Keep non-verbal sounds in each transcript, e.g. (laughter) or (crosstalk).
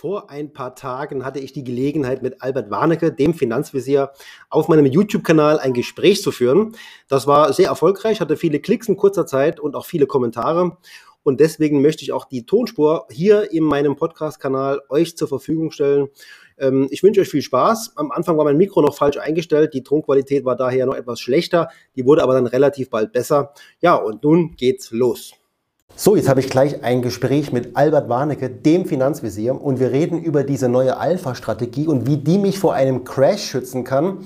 Vor ein paar Tagen hatte ich die Gelegenheit, mit Albert Warnecke, dem Finanzvisier, auf meinem YouTube-Kanal ein Gespräch zu führen. Das war sehr erfolgreich, hatte viele Klicks in kurzer Zeit und auch viele Kommentare. Und deswegen möchte ich auch die Tonspur hier in meinem Podcast-Kanal euch zur Verfügung stellen. Ähm, ich wünsche euch viel Spaß. Am Anfang war mein Mikro noch falsch eingestellt. Die Tonqualität war daher noch etwas schlechter. Die wurde aber dann relativ bald besser. Ja, und nun geht's los. So, jetzt habe ich gleich ein Gespräch mit Albert Warnecke, dem Finanzvisier, und wir reden über diese neue Alpha-Strategie und wie die mich vor einem Crash schützen kann.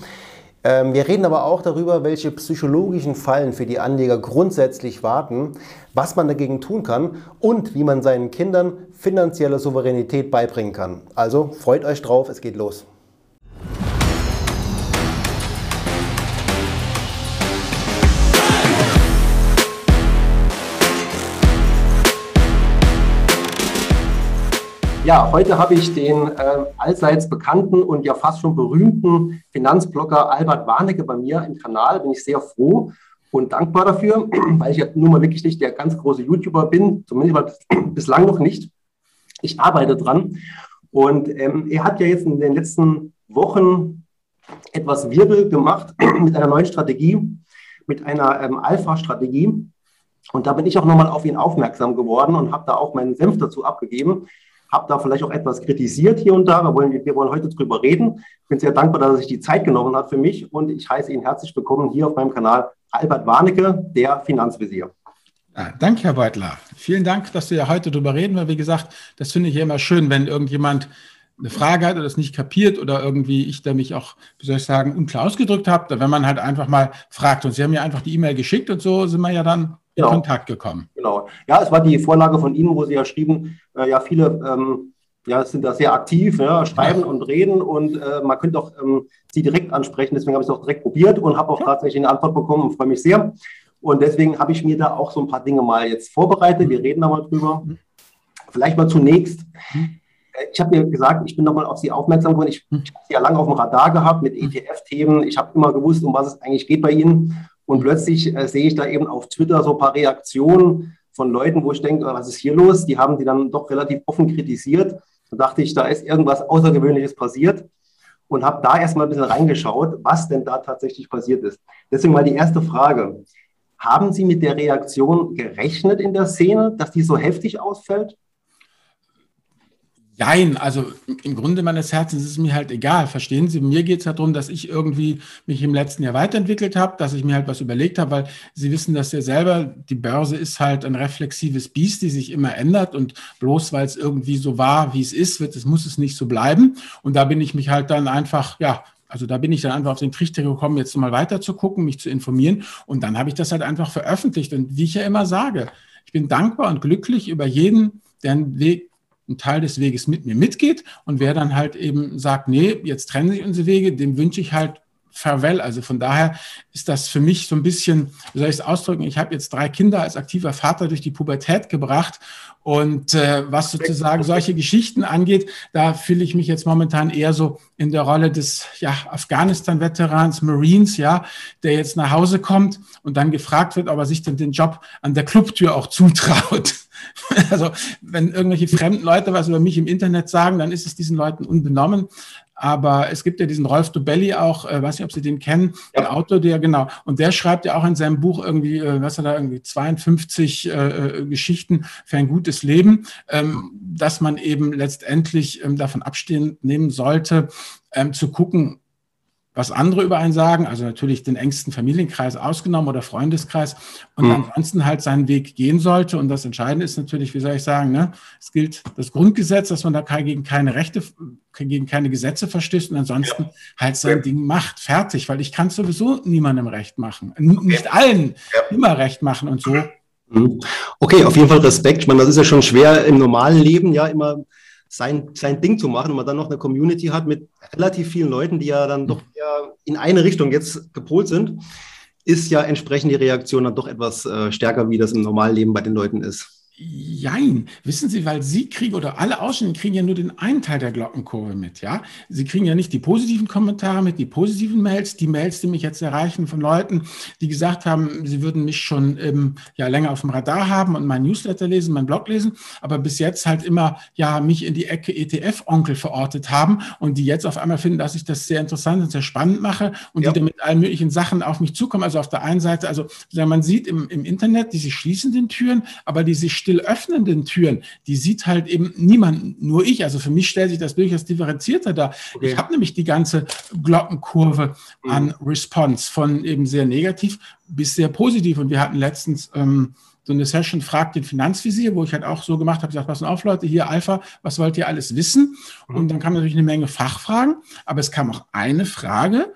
Ähm, wir reden aber auch darüber, welche psychologischen Fallen für die Anleger grundsätzlich warten, was man dagegen tun kann und wie man seinen Kindern finanzielle Souveränität beibringen kann. Also freut euch drauf, es geht los. Ja, heute habe ich den äh, allseits bekannten und ja fast schon berühmten Finanzblogger Albert Warnecke bei mir im Kanal. Bin ich sehr froh und dankbar dafür, (clears throat) weil ich ja nun mal wirklich nicht der ganz große YouTuber bin, zumindest (clears throat) bislang noch nicht. Ich arbeite dran. Und ähm, er hat ja jetzt in den letzten Wochen etwas Wirbel gemacht (clears throat) mit einer neuen Strategie, mit einer ähm, Alpha-Strategie. Und da bin ich auch nochmal auf ihn aufmerksam geworden und habe da auch meinen Senf dazu abgegeben habe da vielleicht auch etwas kritisiert hier und da. Wir wollen, wir wollen heute drüber reden. Ich bin sehr dankbar, dass er sich die Zeit genommen hat für mich und ich heiße ihn herzlich willkommen hier auf meinem Kanal Albert Warnecke, der Finanzvisier. Ja, danke, Herr Beutler. Vielen Dank, dass wir ja heute drüber reden, weil wie gesagt, das finde ich immer schön, wenn irgendjemand eine Frage hat oder das nicht kapiert oder irgendwie ich da mich auch, wie soll ich sagen, unklar ausgedrückt habe, wenn man halt einfach mal fragt. Und Sie haben mir einfach die E-Mail geschickt und so sind wir ja dann in genau. Kontakt gekommen. Genau. Ja, es war die Vorlage von Ihnen, wo Sie ja schrieben, äh, ja, viele ähm, ja, sind da sehr aktiv, ja, schreiben ja. und reden und äh, man könnte auch ähm, Sie direkt ansprechen. Deswegen habe ich es auch direkt probiert und habe auch ja. tatsächlich eine Antwort bekommen und freue mich sehr. Und deswegen habe ich mir da auch so ein paar Dinge mal jetzt vorbereitet. Wir reden da mal drüber. Vielleicht mal zunächst. Mhm. Äh, ich habe mir gesagt, ich bin nochmal auf Sie aufmerksam geworden. Ich, mhm. ich habe Sie ja lange auf dem Radar gehabt mit ETF-Themen. Ich habe immer gewusst, um was es eigentlich geht bei Ihnen. Und plötzlich äh, sehe ich da eben auf Twitter so ein paar Reaktionen von Leuten, wo ich denke, was ist hier los? Die haben die dann doch relativ offen kritisiert. Da dachte ich, da ist irgendwas Außergewöhnliches passiert und habe da erstmal ein bisschen reingeschaut, was denn da tatsächlich passiert ist. Deswegen mal die erste Frage. Haben Sie mit der Reaktion gerechnet in der Szene, dass die so heftig ausfällt? Nein, also im Grunde meines Herzens ist es mir halt egal. Verstehen Sie? Mir geht es halt darum, dass ich irgendwie mich im letzten Jahr weiterentwickelt habe, dass ich mir halt was überlegt habe, weil Sie wissen das ja selber, die Börse ist halt ein reflexives Biest, die sich immer ändert und bloß weil es irgendwie so war, wie es ist, wird es, muss es nicht so bleiben. Und da bin ich mich halt dann einfach, ja, also da bin ich dann einfach auf den Trichter gekommen, jetzt mal weiter zu gucken, mich zu informieren. Und dann habe ich das halt einfach veröffentlicht. Und wie ich ja immer sage, ich bin dankbar und glücklich über jeden, der einen Weg einen Teil des Weges mit mir mitgeht und wer dann halt eben sagt, nee, jetzt trennen sich unsere Wege, dem wünsche ich halt Farewell. Also von daher ist das für mich so ein bisschen, wie soll ich es ausdrücken, ich habe jetzt drei Kinder als aktiver Vater durch die Pubertät gebracht und äh, was sozusagen solche Geschichten angeht, da fühle ich mich jetzt momentan eher so in der Rolle des ja, Afghanistan-Veterans, Marines, ja, der jetzt nach Hause kommt und dann gefragt wird, ob er sich denn den Job an der Clubtür auch zutraut. (laughs) Also wenn irgendwelche fremden Leute was über mich im Internet sagen, dann ist es diesen Leuten unbenommen. Aber es gibt ja diesen Rolf Dubelli auch, äh, weiß nicht, ob Sie den kennen, ja. der Autor, der, genau, und der schreibt ja auch in seinem Buch irgendwie, äh, was er da irgendwie 52 äh, äh, Geschichten für ein gutes Leben, ähm, dass man eben letztendlich ähm, davon abstehen nehmen sollte, ähm, zu gucken, was andere über einen sagen, also natürlich den engsten Familienkreis ausgenommen oder Freundeskreis und mhm. ansonsten halt seinen Weg gehen sollte. Und das Entscheidende ist natürlich, wie soll ich sagen, ne, es gilt das Grundgesetz, dass man da gegen keine Rechte, gegen keine Gesetze verstößt und ansonsten ja. halt sein ja. Ding macht, fertig, weil ich kann sowieso niemandem recht machen, okay. nicht allen ja. immer recht machen und so. Mhm. Okay, auf jeden Fall Respekt. Ich meine, das ist ja schon schwer im normalen Leben, ja, immer sein, sein Ding zu machen und man dann noch eine Community hat mit relativ vielen Leuten, die ja dann doch eher in eine Richtung jetzt gepolt sind, ist ja entsprechend die Reaktion dann doch etwas äh, stärker, wie das im normalen Leben bei den Leuten ist. Jein. Wissen Sie, weil Sie kriegen oder alle Ausständigen kriegen ja nur den einen Teil der Glockenkurve mit, ja. Sie kriegen ja nicht die positiven Kommentare mit, die positiven Mails, die Mails, die mich jetzt erreichen von Leuten, die gesagt haben, sie würden mich schon ähm, ja länger auf dem Radar haben und mein Newsletter lesen, mein Blog lesen, aber bis jetzt halt immer ja mich in die Ecke ETF-Onkel verortet haben und die jetzt auf einmal finden, dass ich das sehr interessant und sehr spannend mache und ja. die dann mit allen möglichen Sachen auf mich zukommen. Also auf der einen Seite, also man sieht im, im Internet diese schließenden Türen, aber diese still still öffnenden Türen, die sieht halt eben niemand, nur ich. Also für mich stellt sich das durchaus differenzierter dar. Okay. Ich habe nämlich die ganze Glockenkurve mhm. an Response von eben sehr negativ bis sehr positiv. Und wir hatten letztens ähm, so eine Session Fragt den Finanzvisier, wo ich halt auch so gemacht habe, gesagt, pass auf Leute, hier Alpha, was wollt ihr alles wissen? Mhm. Und dann kam natürlich eine Menge Fachfragen, aber es kam auch eine Frage,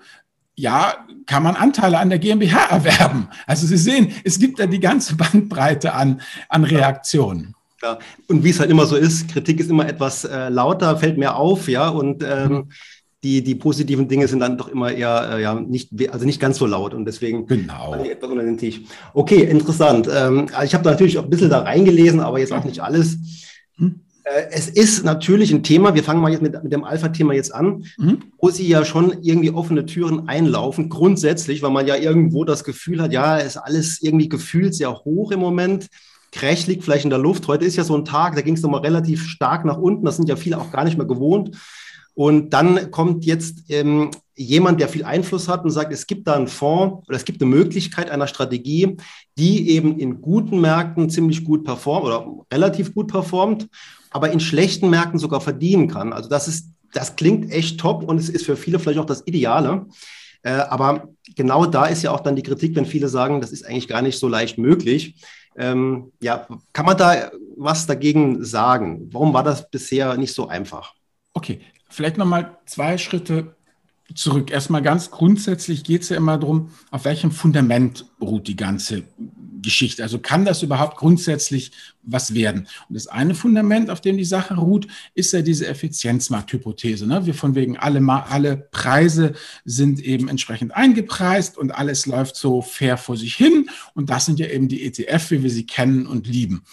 ja, kann man Anteile an der GmbH (laughs) erwerben. Also Sie sehen, es gibt da die ganze Bandbreite an, an Reaktionen. Ja. Und wie es halt immer so ist, Kritik ist immer etwas äh, lauter, fällt mehr auf, ja, und ähm, mhm. die, die positiven Dinge sind dann doch immer eher äh, ja, nicht, also nicht ganz so laut und deswegen genau. etwas unter den Tisch. Okay, interessant. Ähm, ich habe da natürlich auch ein bisschen da reingelesen, aber jetzt auch nicht alles. Hm. Äh, es ist natürlich ein Thema, wir fangen mal jetzt mit, mit dem Alpha-Thema jetzt an, mhm. wo Sie ja schon irgendwie offene Türen einlaufen, grundsätzlich, weil man ja irgendwo das Gefühl hat, ja, ist alles irgendwie gefühlt sehr hoch im Moment. Crash liegt vielleicht in der Luft. Heute ist ja so ein Tag, da ging es nochmal relativ stark nach unten. Das sind ja viele auch gar nicht mehr gewohnt. Und dann kommt jetzt ähm, jemand, der viel Einfluss hat und sagt, es gibt da einen Fonds oder es gibt eine Möglichkeit einer Strategie, die eben in guten Märkten ziemlich gut performt oder relativ gut performt aber in schlechten Märkten sogar verdienen kann. Also das ist, das klingt echt top und es ist für viele vielleicht auch das Ideale. Äh, aber genau da ist ja auch dann die Kritik, wenn viele sagen, das ist eigentlich gar nicht so leicht möglich. Ähm, ja, kann man da was dagegen sagen? Warum war das bisher nicht so einfach? Okay, vielleicht nochmal zwei Schritte zurück. Erstmal ganz grundsätzlich geht es ja immer darum, auf welchem Fundament beruht die ganze Geschichte. Also kann das überhaupt grundsätzlich was werden? Und das eine Fundament, auf dem die Sache ruht, ist ja diese Effizienzmarkthypothese. Ne? Wir von wegen alle, alle Preise sind eben entsprechend eingepreist und alles läuft so fair vor sich hin. Und das sind ja eben die ETF, wie wir sie kennen und lieben.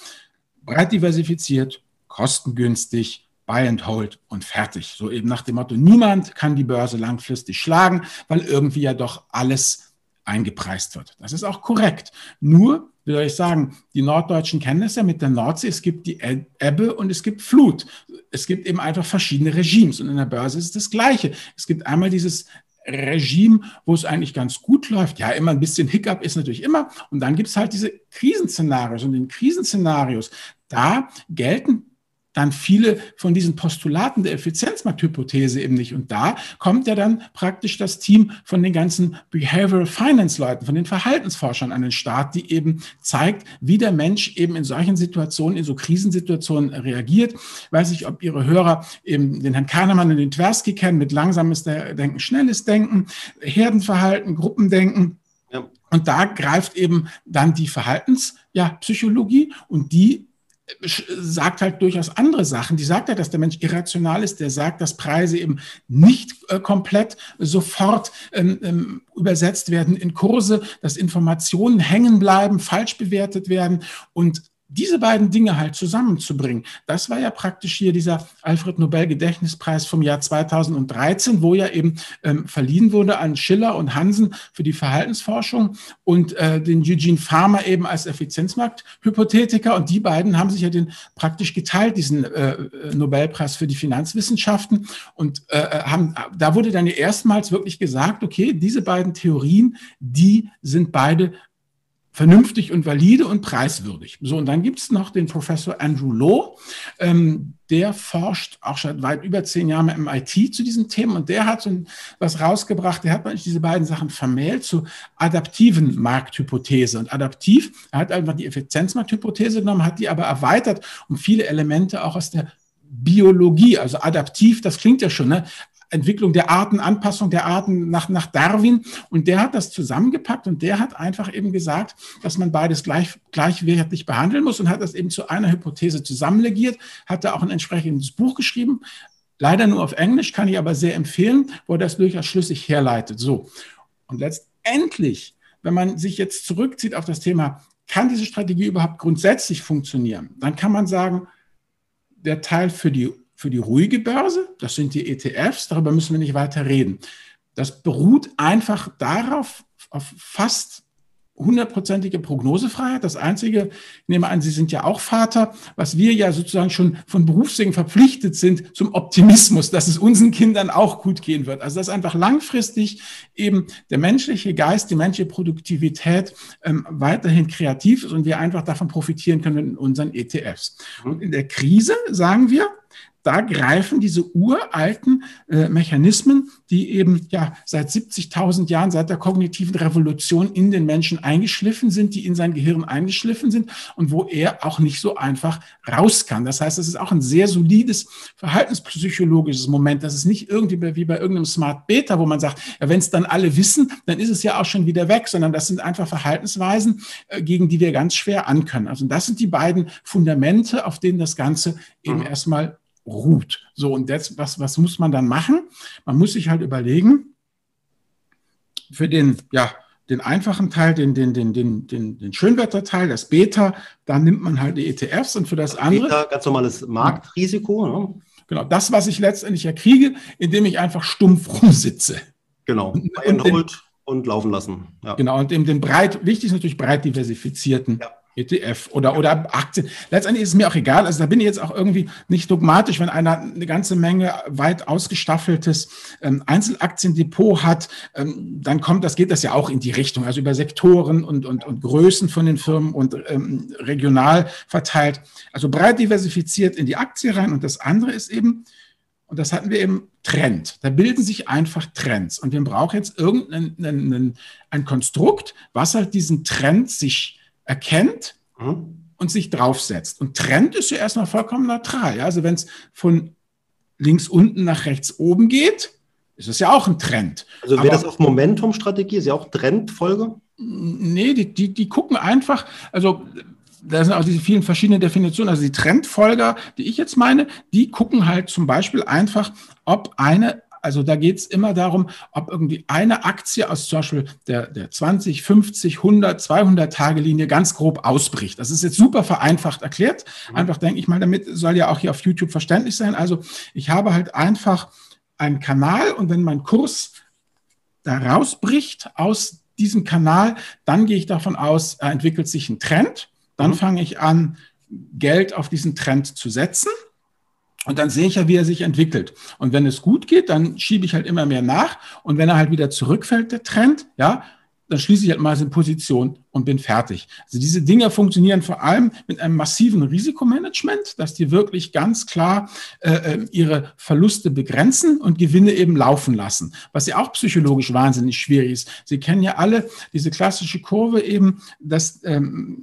Breit diversifiziert, kostengünstig, Buy and Hold und fertig. So eben nach dem Motto, niemand kann die Börse langfristig schlagen, weil irgendwie ja doch alles eingepreist wird. Das ist auch korrekt. Nur, soll ich sagen, die Norddeutschen kennen es ja mit der Nordsee, es gibt die Ebbe und es gibt Flut. Es gibt eben einfach verschiedene Regimes und in der Börse ist es das Gleiche. Es gibt einmal dieses Regime, wo es eigentlich ganz gut läuft. Ja, immer ein bisschen Hiccup ist natürlich immer. Und dann gibt es halt diese Krisenszenarios. Und in Krisenszenarios, da gelten dann viele von diesen Postulaten der Effizienzmarkthypothese eben nicht. Und da kommt ja dann praktisch das Team von den ganzen Behavioral Finance Leuten, von den Verhaltensforschern an den Start, die eben zeigt, wie der Mensch eben in solchen Situationen, in so Krisensituationen reagiert. Ich weiß nicht, ob Ihre Hörer eben den Herrn Kahnemann und den Tversky kennen mit langsames Denken, schnelles Denken, Herdenverhalten, Gruppendenken. Ja. Und da greift eben dann die Verhaltenspsychologie ja, und die sagt halt durchaus andere Sachen. Die sagt ja, dass der Mensch irrational ist. Der sagt, dass Preise eben nicht äh, komplett sofort ähm, ähm, übersetzt werden in Kurse, dass Informationen hängen bleiben, falsch bewertet werden und diese beiden Dinge halt zusammenzubringen, das war ja praktisch hier dieser Alfred Nobel Gedächtnispreis vom Jahr 2013, wo ja eben ähm, verliehen wurde an Schiller und Hansen für die Verhaltensforschung und äh, den Eugene Farmer eben als Effizienzmarkthypothetiker. Und die beiden haben sich ja den praktisch geteilt, diesen äh, Nobelpreis für die Finanzwissenschaften. Und äh, äh haben, da wurde dann erstmals wirklich gesagt, okay, diese beiden Theorien, die sind beide vernünftig und valide und preiswürdig. So, und dann gibt es noch den Professor Andrew Lowe, ähm, der forscht auch schon weit über zehn Jahre im IT zu diesen Themen und der hat so was rausgebracht, der hat diese beiden Sachen vermählt zu adaptiven Markthypothese. Und adaptiv, er hat einfach die Effizienzmarkthypothese genommen, hat die aber erweitert um viele Elemente auch aus der Biologie, also adaptiv, das klingt ja schon, ne? Entwicklung der Arten, Anpassung der Arten nach, nach Darwin. Und der hat das zusammengepackt und der hat einfach eben gesagt, dass man beides gleich, gleichwertig behandeln muss und hat das eben zu einer Hypothese zusammenlegiert, hat da auch ein entsprechendes Buch geschrieben. Leider nur auf Englisch, kann ich aber sehr empfehlen, wo er das durchaus schlüssig herleitet. So. Und letztendlich, wenn man sich jetzt zurückzieht auf das Thema kann diese Strategie überhaupt grundsätzlich funktionieren? Dann kann man sagen, der Teil für die, für die ruhige Börse, das sind die ETFs, darüber müssen wir nicht weiter reden. Das beruht einfach darauf, auf fast hundertprozentige Prognosefreiheit. Das Einzige, ich nehme an, Sie sind ja auch Vater, was wir ja sozusagen schon von Berufswegen verpflichtet sind zum Optimismus, dass es unseren Kindern auch gut gehen wird. Also dass einfach langfristig eben der menschliche Geist, die menschliche Produktivität ähm, weiterhin kreativ ist und wir einfach davon profitieren können in unseren ETFs. Und in der Krise sagen wir, da greifen diese uralten äh, Mechanismen, die eben ja seit 70.000 Jahren, seit der kognitiven Revolution in den Menschen eingeschliffen sind, die in sein Gehirn eingeschliffen sind und wo er auch nicht so einfach raus kann. Das heißt, es ist auch ein sehr solides verhaltenspsychologisches Moment. Das ist nicht irgendwie wie bei irgendeinem Smart Beta, wo man sagt, ja, wenn es dann alle wissen, dann ist es ja auch schon wieder weg, sondern das sind einfach Verhaltensweisen, äh, gegen die wir ganz schwer ankönnen. Also das sind die beiden Fundamente, auf denen das Ganze eben mhm. erstmal ruht. So, und jetzt, was, was muss man dann machen? Man muss sich halt überlegen, für den, ja, den einfachen Teil, den, den, den, den, den, den Schönwetterteil, das Beta, da nimmt man halt die ETFs und für das andere. Beta, ganz normales Marktrisiko. Ne? Genau, das, was ich letztendlich erkriege, indem ich einfach stumpf rumsitze. Genau, and hold und laufen lassen. Ja. Genau, und eben den breit, wichtig ist natürlich breit diversifizierten ja. ETF oder, oder Aktien. Letztendlich ist es mir auch egal. Also da bin ich jetzt auch irgendwie nicht dogmatisch, wenn einer eine ganze Menge weit ausgestaffeltes ähm, Einzelaktiendepot hat, ähm, dann kommt das, geht das ja auch in die Richtung. Also über Sektoren und, und, und Größen von den Firmen und ähm, regional verteilt. Also breit diversifiziert in die Aktie rein. Und das andere ist eben, und das hatten wir eben, Trend. Da bilden sich einfach Trends. Und wir brauchen jetzt irgendein ein Konstrukt, was halt diesen Trend sich erkennt mhm. und sich draufsetzt. Und Trend ist ja erstmal vollkommen neutral. Ja? Also wenn es von links unten nach rechts oben geht, ist es ja auch ein Trend. Also wäre das auf Momentum-Strategie? Ist ja auch Trendfolge? Nee, die, die, die gucken einfach, also da sind auch diese vielen verschiedenen Definitionen. Also die Trendfolger, die ich jetzt meine, die gucken halt zum Beispiel einfach, ob eine also da geht es immer darum, ob irgendwie eine Aktie aus zum Beispiel der, der 20, 50, 100, 200 Tage Linie ganz grob ausbricht. Das ist jetzt super vereinfacht erklärt. Mhm. Einfach denke ich mal, damit soll ja auch hier auf YouTube verständlich sein. Also ich habe halt einfach einen Kanal und wenn mein Kurs da rausbricht aus diesem Kanal, dann gehe ich davon aus, entwickelt sich ein Trend. Dann mhm. fange ich an, Geld auf diesen Trend zu setzen. Und dann sehe ich ja, wie er sich entwickelt. Und wenn es gut geht, dann schiebe ich halt immer mehr nach. Und wenn er halt wieder zurückfällt, der Trend, ja, dann schließe ich halt mal in Position und bin fertig. Also diese Dinge funktionieren vor allem mit einem massiven Risikomanagement, dass die wirklich ganz klar äh, äh, ihre Verluste begrenzen und Gewinne eben laufen lassen, was ja auch psychologisch wahnsinnig schwierig ist. Sie kennen ja alle diese klassische Kurve eben, dass ähm,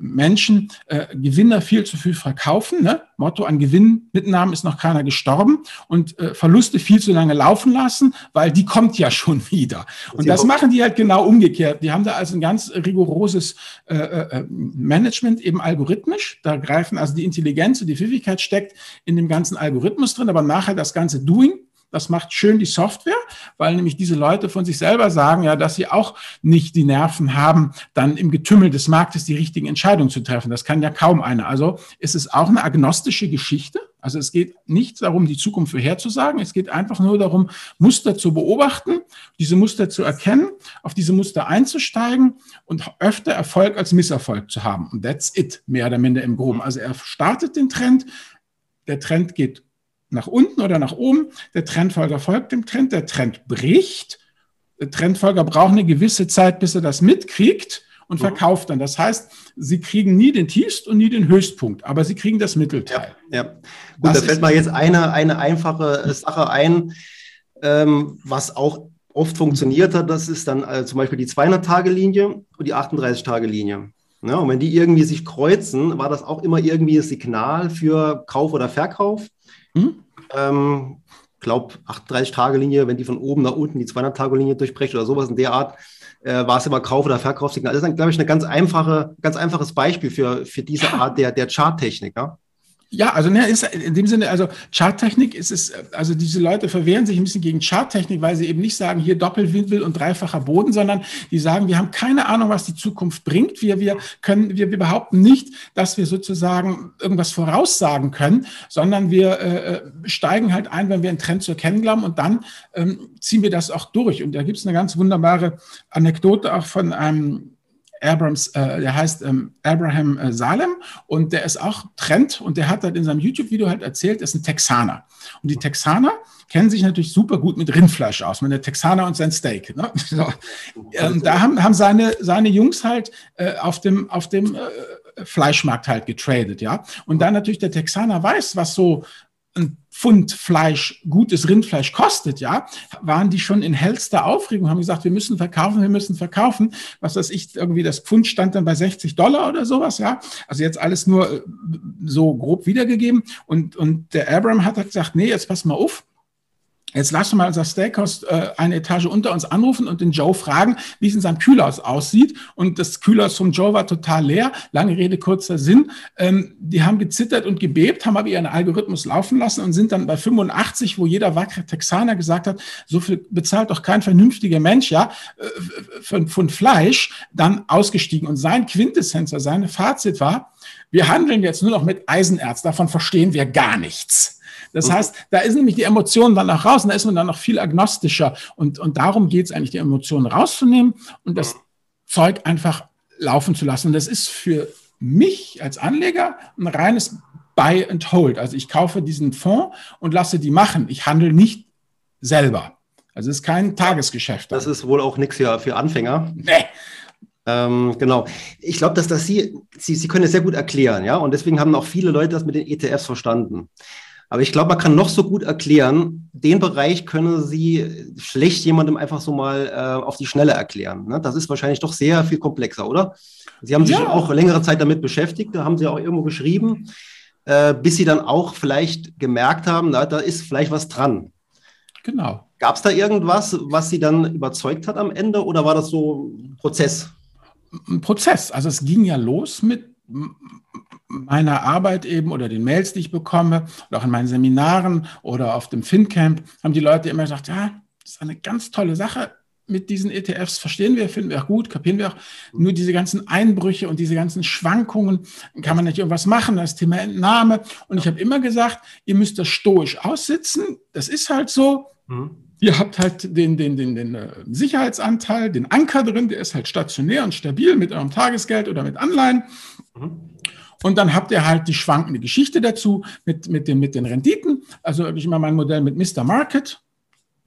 Menschen äh, Gewinner viel zu viel verkaufen. Ne? Motto an Gewinnmitnahmen ist noch keiner gestorben und äh, Verluste viel zu lange laufen lassen, weil die kommt ja schon (laughs) wieder. Und das machen die halt genau umgekehrt. Die haben da also ein ganz rigoroses großes äh, äh, Management eben algorithmisch. Da greifen also die Intelligenz und die Pfiffigkeit steckt in dem ganzen Algorithmus drin, aber nachher das ganze Doing, das macht schön die Software, weil nämlich diese Leute von sich selber sagen, ja, dass sie auch nicht die Nerven haben, dann im Getümmel des Marktes die richtigen Entscheidungen zu treffen. Das kann ja kaum einer. Also ist es auch eine agnostische Geschichte. Also es geht nicht darum, die Zukunft vorherzusagen. Es geht einfach nur darum, Muster zu beobachten, diese Muster zu erkennen, auf diese Muster einzusteigen und öfter Erfolg als Misserfolg zu haben. Und that's it, mehr oder minder im Groben. Also er startet den Trend, der Trend geht nach unten oder nach oben, der Trendfolger folgt dem Trend, der Trend bricht, der Trendfolger braucht eine gewisse Zeit, bis er das mitkriegt und mhm. verkauft dann. Das heißt, sie kriegen nie den Tiefst und nie den Höchstpunkt, aber sie kriegen das Mittelteil. Ja, ja. Gut, das da fällt mir jetzt eine, eine einfache Sache ein, ähm, was auch oft funktioniert hat. Das ist dann äh, zum Beispiel die 200-Tage-Linie und die 38-Tage-Linie. Ja, und wenn die irgendwie sich kreuzen, war das auch immer irgendwie ein Signal für Kauf oder Verkauf. Mhm. Ähm, glaube, 38-Tage-Linie, wenn die von oben nach unten die 200-Tage-Linie durchbricht oder sowas in der Art, äh, war es immer Kauf- oder Verkaufssignal. Das ist, glaube ich, ein ganz, einfache, ganz einfaches Beispiel für, für diese Art der, der Charttechnik. Ja? Ja, also ne, ist in dem Sinne, also Charttechnik ist es, also diese Leute verwehren sich ein bisschen gegen Charttechnik, weil sie eben nicht sagen, hier Doppelwinkel und dreifacher Boden, sondern die sagen, wir haben keine Ahnung, was die Zukunft bringt. Wir, wir können, wir, wir behaupten nicht, dass wir sozusagen irgendwas voraussagen können, sondern wir äh, äh steigen halt ein, wenn wir einen Trend zu erkennen glauben und dann ähm, ziehen wir das auch durch. Und da gibt es eine ganz wunderbare Anekdote auch von einem Abrams, äh, der heißt ähm, Abraham äh, Salem und der ist auch Trend und der hat halt in seinem YouTube-Video halt erzählt, ist ein Texaner. Und die Texaner kennen sich natürlich super gut mit Rindfleisch aus, mit der Texaner und sein Steak. Ne? (laughs) So. Ähm, da haben, haben seine, seine Jungs halt äh, auf dem, auf dem äh, Fleischmarkt halt getradet, ja. Und dann natürlich der Texaner weiß, was so ein Pfund Fleisch, gutes Rindfleisch kostet, ja, waren die schon in hellster Aufregung, haben gesagt, wir müssen verkaufen, wir müssen verkaufen. Was weiß ich, irgendwie das Pfund stand dann bei 60 Dollar oder sowas, ja. Also jetzt alles nur äh, so grob wiedergegeben. Und, und der Abram hat gesagt, nee, jetzt pass mal auf Jetzt lass mal unser Steakhouse äh, eine Etage unter uns anrufen und den Joe fragen, wie es in seinem Kühlhaus aussieht. Und das Kühlhaus vom Joe war total leer. Lange Rede, kurzer Sinn. Ähm, die haben gezittert und gebebt, haben aber ihren Algorithmus laufen lassen und sind dann bei 85, wo jeder wackere Texaner gesagt hat, so viel bezahlt doch kein vernünftiger Mensch, ja, äh, von, von Fleisch, dann ausgestiegen. Und sein Quintessenz, seine Fazit war, wir handeln jetzt nur noch mit Eisenerz, davon verstehen wir gar nichts. Das heißt, da ist nämlich die Emotion dann auch raus und da ist man dann noch viel agnostischer. Und, und darum geht es eigentlich, die Emotionen rauszunehmen und das Zeug einfach laufen zu lassen. Und das ist für mich als Anleger ein reines Buy and Hold. Also ich kaufe diesen Fonds und lasse die machen. Ich handle nicht selber. Also es ist kein Tagesgeschäft. Das ist wohl auch nichts für, für Anfänger. Nee. Ähm, genau. Ich glaube, dass das Sie, Sie, Sie können es sehr gut erklären, ja. Und deswegen haben auch viele Leute das mit den ETFs verstanden. Aber ich glaube, man kann noch so gut erklären, den Bereich können Sie schlecht jemandem einfach so mal äh, auf die Schnelle erklären. Ne? Das ist wahrscheinlich doch sehr viel komplexer, oder? Sie haben sich ja. auch längere Zeit damit beschäftigt, da haben Sie auch irgendwo geschrieben, äh, bis Sie dann auch vielleicht gemerkt haben, na, da ist vielleicht was dran. Genau. Gab es da irgendwas, was Sie dann überzeugt hat am Ende oder war das so ein Prozess? Ein Prozess. Also es ging ja los mit meiner Arbeit eben oder den Mails, die ich bekomme, oder auch in meinen Seminaren oder auf dem FinCamp, haben die Leute immer gesagt, ja, das ist eine ganz tolle Sache mit diesen ETFs, verstehen wir, finden wir auch gut, kapieren wir auch. Nur diese ganzen Einbrüche und diese ganzen Schwankungen, kann man nicht irgendwas machen, das Thema Entnahme. Und ich habe immer gesagt, ihr müsst das stoisch aussitzen, das ist halt so. Mhm. Ihr habt halt den, den, den, den äh, Sicherheitsanteil, den Anker drin, der ist halt stationär und stabil mit eurem Tagesgeld oder mit Anleihen. Mhm. Und dann habt ihr halt die schwankende Geschichte dazu mit, mit, den, mit den Renditen. Also habe ich immer mein Modell mit Mr. Market.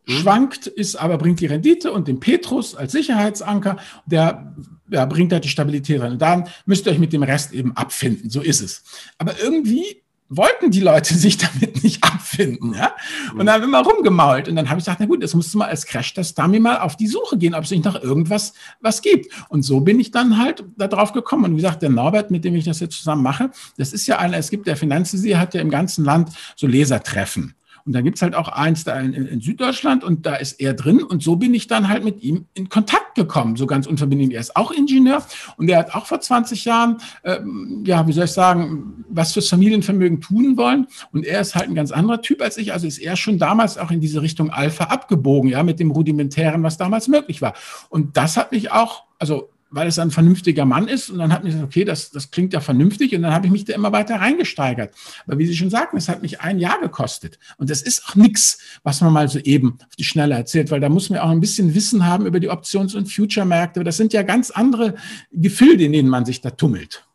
Mhm. Schwankt, ist aber bringt die Rendite und den Petrus als Sicherheitsanker, der ja, bringt halt die Stabilität rein. Und dann müsst ihr euch mit dem Rest eben abfinden. So ist es. Aber irgendwie wollten die Leute (laughs) sich damit nicht abfinden. Ja? Und dann haben wir mal rumgemault. Und dann habe ich gesagt, na gut, jetzt musst du mal als Crash-Test-Dummy mal auf die Suche gehen, ob es nicht noch irgendwas was gibt. Und so bin ich dann halt darauf gekommen. Und wie gesagt, der Norbert, mit dem ich das jetzt zusammen mache, das ist ja einer, es gibt der Finanzvisier, hat ja im ganzen Land so Lesertreffen. Und dann gibt es halt auch eins da in, in, Süddeutschland und da ist er drin. Und so bin ich dann halt mit ihm in Kontakt gekommen, so ganz unverbindlich. Er ist auch Ingenieur und er hat auch vor 20 Jahren, äh, ja, wie soll ich sagen, was fürs Familienvermögen tun wollen. Und er ist halt ein ganz anderer Typ als ich. Also ist er schon damals auch in diese Richtung Alpha abgebogen, ja, mit dem Rudimentären, was damals möglich war. Und das hat mich auch, also weil es ein vernünftiger Mann ist. Und dann hat mich gesagt, okay, das, das klingt ja vernünftig. Und dann habe ich mich da immer weiter reingesteigert. Aber wie Sie schon sagten, es hat mich ein Jahr gekostet. Und das ist auch nichts, was man mal so eben auf die Schnelle erzählt, weil da muss man auch ein bisschen Wissen haben über die Options- und Future-Märkte. Das sind ja ganz andere Gefilde, in denen man sich da tummelt.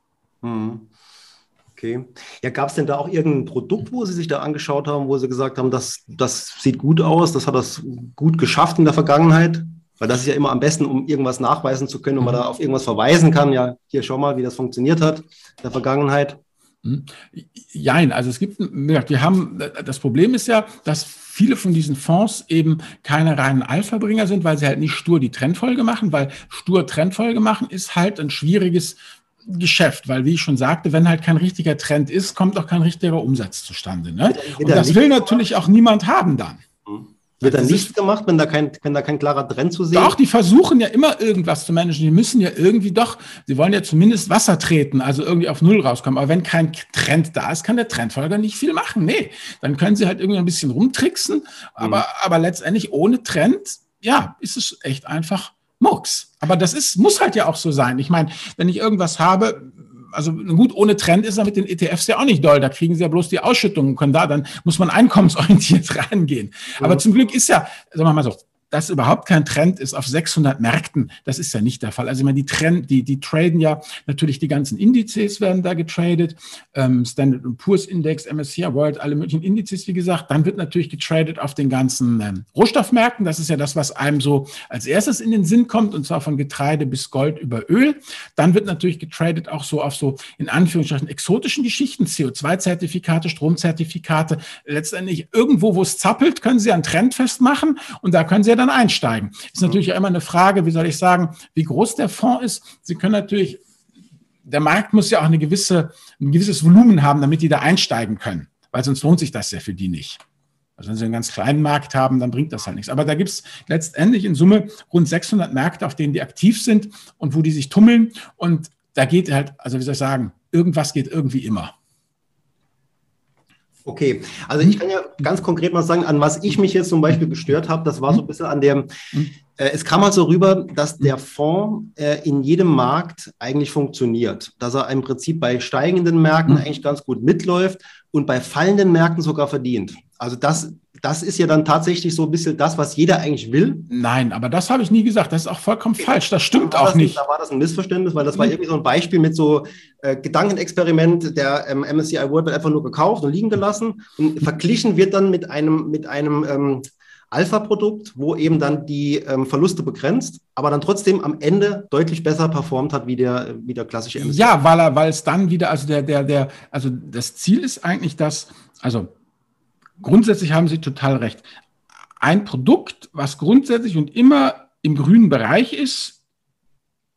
Hm. Okay. Ja, gab es denn da auch irgendein Produkt, wo Sie sich da angeschaut haben, wo Sie gesagt haben, das, das sieht gut aus, das hat das gut geschafft in der Vergangenheit? Weil das ist ja immer am besten, um irgendwas nachweisen zu können und man da auf irgendwas verweisen kann. Ja, hier schau mal, wie das funktioniert hat in der Vergangenheit. Hm. Jein, also es gibt, wir haben, das Problem ist ja, dass viele von diesen Fonds eben keine reinen Alpha-Bringer sind, weil sie halt nicht stur die Trendfolge machen, weil stur Trendfolge machen ist halt ein schwieriges Geschäft, weil wie ich schon sagte, wenn halt kein richtiger Trend ist, kommt auch kein richtiger Umsatz zustande. Ne? Und das will natürlich auch niemand haben dann. Wird da nichts gemacht, wenn da, kein, wenn da kein klarer Trend zu sehen ist? Doch, die versuchen ja immer irgendwas zu managen. Die müssen ja irgendwie doch, sie wollen ja zumindest Wasser treten, also irgendwie auf Null rauskommen. Aber wenn kein Trend da ist, kann der Trendfolger nicht viel machen. Nee, dann können sie halt irgendwie ein bisschen rumtricksen. Aber, mhm. aber letztendlich ohne Trend, ja, ist es echt einfach Murks. Aber das ist, muss halt ja auch so sein. Ich meine, wenn ich irgendwas habe, also gut, ohne Trend ist er mit den ETFs ja auch nicht doll. Da kriegen sie ja bloß die Ausschüttungen, können da, dann muss man einkommensorientiert (laughs) reingehen. Aber zum Glück ist ja, sagen wir mal so, dass überhaupt kein Trend ist auf 600 Märkten, das ist ja nicht der Fall. Also ich meine, die, Trend, die, die traden ja natürlich die ganzen Indizes werden da getradet, ähm, Standard Poor's Index, MSCI World, alle möglichen Indizes, wie gesagt. Dann wird natürlich getradet auf den ganzen ähm, Rohstoffmärkten. Das ist ja das, was einem so als erstes in den Sinn kommt, und zwar von Getreide bis Gold über Öl. Dann wird natürlich getradet auch so auf so in Anführungsstrichen exotischen Geschichten, CO2-Zertifikate, Stromzertifikate. Letztendlich irgendwo, wo es zappelt, können Sie einen Trend festmachen und da können Sie ja dann dann einsteigen. Ist natürlich ja immer eine Frage, wie soll ich sagen, wie groß der Fonds ist. Sie können natürlich, der Markt muss ja auch eine gewisse, ein gewisses Volumen haben, damit die da einsteigen können, weil sonst lohnt sich das ja für die nicht. Also wenn Sie einen ganz kleinen Markt haben, dann bringt das halt nichts. Aber da gibt es letztendlich in Summe rund 600 Märkte, auf denen die aktiv sind und wo die sich tummeln. Und da geht halt, also wie soll ich sagen, irgendwas geht irgendwie immer. Okay, also ich kann ja ganz konkret mal sagen, an was ich mich jetzt zum Beispiel gestört habe, das war so ein bisschen an dem, äh, es kam halt so rüber, dass der Fonds äh, in jedem Markt eigentlich funktioniert, dass er im Prinzip bei steigenden Märkten eigentlich ganz gut mitläuft und bei fallenden Märkten sogar verdient. Also das das ist ja dann tatsächlich so ein bisschen das, was jeder eigentlich will. Nein, aber das habe ich nie gesagt. Das ist auch vollkommen falsch. Das stimmt auch das, nicht. Da war das ein Missverständnis, weil das war hm. irgendwie so ein Beispiel mit so äh, Gedankenexperiment. Der ähm, MSCI World wird einfach nur gekauft und liegen gelassen und verglichen wird dann mit einem, mit einem ähm, Alpha-Produkt, wo eben dann die ähm, Verluste begrenzt, aber dann trotzdem am Ende deutlich besser performt hat wie der, wie der klassische MSCI. Ja, weil er, weil es dann wieder, also der, der, der, also das Ziel ist eigentlich, dass, also grundsätzlich haben Sie total recht. Ein Produkt, was grundsätzlich und immer im grünen Bereich ist,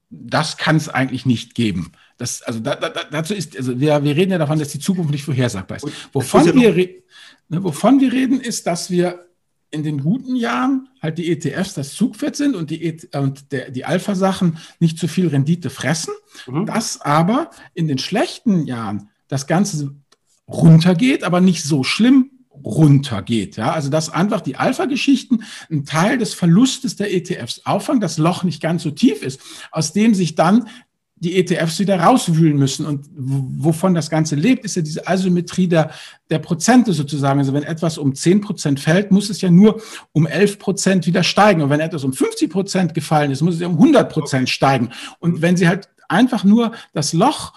das kann es eigentlich nicht geben. Das, also da, da, dazu ist, also wir, wir reden ja davon, dass die Zukunft nicht vorhersagbar ist. Wovon wir, ne, wovon wir reden, ist, dass wir in den guten Jahren halt die ETFs das Zugpferd sind und die, e und der, die Alpha-Sachen nicht zu viel Rendite fressen, mhm. dass aber in den schlechten Jahren das Ganze runtergeht, aber nicht so schlimm runtergeht. Ja, also dass einfach die Alpha-Geschichten einen Teil des Verlustes der ETFs auffangen, das Loch nicht ganz so tief ist, aus dem sich dann die ETFs wieder rauswühlen müssen. Und wovon das Ganze lebt, ist ja diese Asymmetrie der, der Prozente sozusagen. Also wenn etwas um 10 Prozent fällt, muss es ja nur um 11 Prozent wieder steigen. Und wenn etwas um 50 Prozent gefallen ist, muss es ja um 100 Prozent steigen. Und wenn Sie halt einfach nur das Loch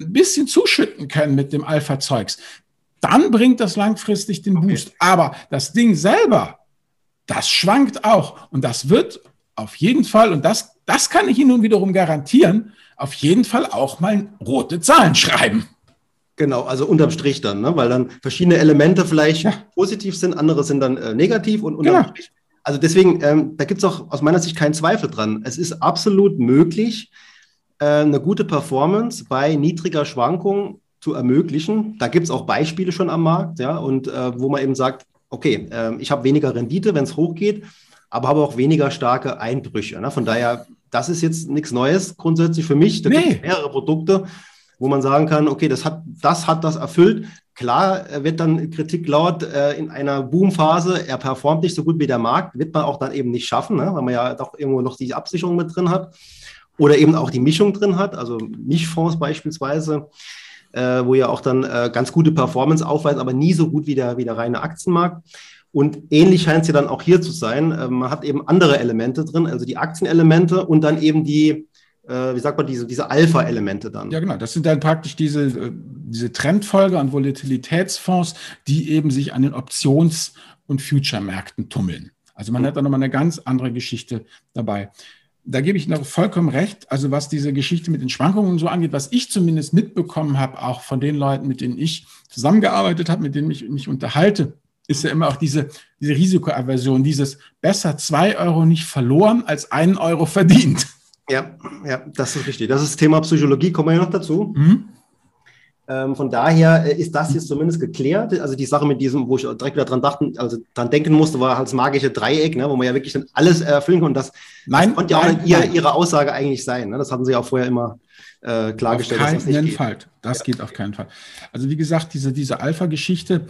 ein bisschen zuschütten können mit dem Alpha-Zeugs, dann bringt das langfristig den Boost. Okay. Aber das Ding selber, das schwankt auch. Und das wird auf jeden Fall, und das, das kann ich Ihnen nun wiederum garantieren, auf jeden Fall auch mal rote Zahlen schreiben. Genau, also unterm Strich dann, ne? weil dann verschiedene Elemente vielleicht ja. positiv sind, andere sind dann äh, negativ und unterm genau. Strich. Also deswegen, ähm, da gibt es auch aus meiner Sicht keinen Zweifel dran. Es ist absolut möglich, äh, eine gute Performance bei niedriger Schwankung zu ermöglichen. Da gibt es auch Beispiele schon am Markt, ja, und äh, wo man eben sagt, okay, äh, ich habe weniger Rendite, wenn es hochgeht, aber habe auch weniger starke Einbrüche. Ne? Von daher, das ist jetzt nichts Neues grundsätzlich für mich. Da nee. gibt es mehrere Produkte, wo man sagen kann, okay, das hat das, hat das erfüllt. Klar wird dann Kritik laut äh, in einer Boomphase, er performt nicht so gut wie der Markt, wird man auch dann eben nicht schaffen, ne? weil man ja doch irgendwo noch die Absicherung mit drin hat oder eben auch die Mischung drin hat, also Mischfonds beispielsweise äh, wo ja auch dann äh, ganz gute Performance aufweist, aber nie so gut wie der, wie der reine Aktienmarkt. Und ähnlich scheint es ja dann auch hier zu sein. Äh, man hat eben andere Elemente drin, also die Aktienelemente und dann eben die, äh, wie sagt man, diese, diese Alpha-Elemente dann. Ja, genau. Das sind dann praktisch diese, äh, diese Trendfolge an Volatilitätsfonds, die eben sich an den Options- und Future-Märkten tummeln. Also man mhm. hat da nochmal eine ganz andere Geschichte dabei da gebe ich noch vollkommen recht. Also was diese Geschichte mit den Schwankungen so angeht, was ich zumindest mitbekommen habe, auch von den Leuten, mit denen ich zusammengearbeitet habe, mit denen ich mich unterhalte, ist ja immer auch diese, diese Risikoaversion, dieses besser zwei Euro nicht verloren als einen Euro verdient. Ja, ja, das ist richtig. Das ist Thema Psychologie, kommen wir ja noch dazu. Mhm. Ähm, von daher äh, ist das jetzt zumindest geklärt. Also die Sache mit diesem, wo ich direkt wieder dran dachten, also dran denken musste, war halt das magische Dreieck, ne, wo man ja wirklich dann alles erfüllen konnte. Das, nein, das konnte ja auch ihr, ihre Aussage eigentlich sein. Ne? Das hatten sie auch vorher immer äh, klargestellt. Auf keinen das Fall. Das ja. geht auf keinen Fall. Also wie gesagt, diese, diese Alpha-Geschichte,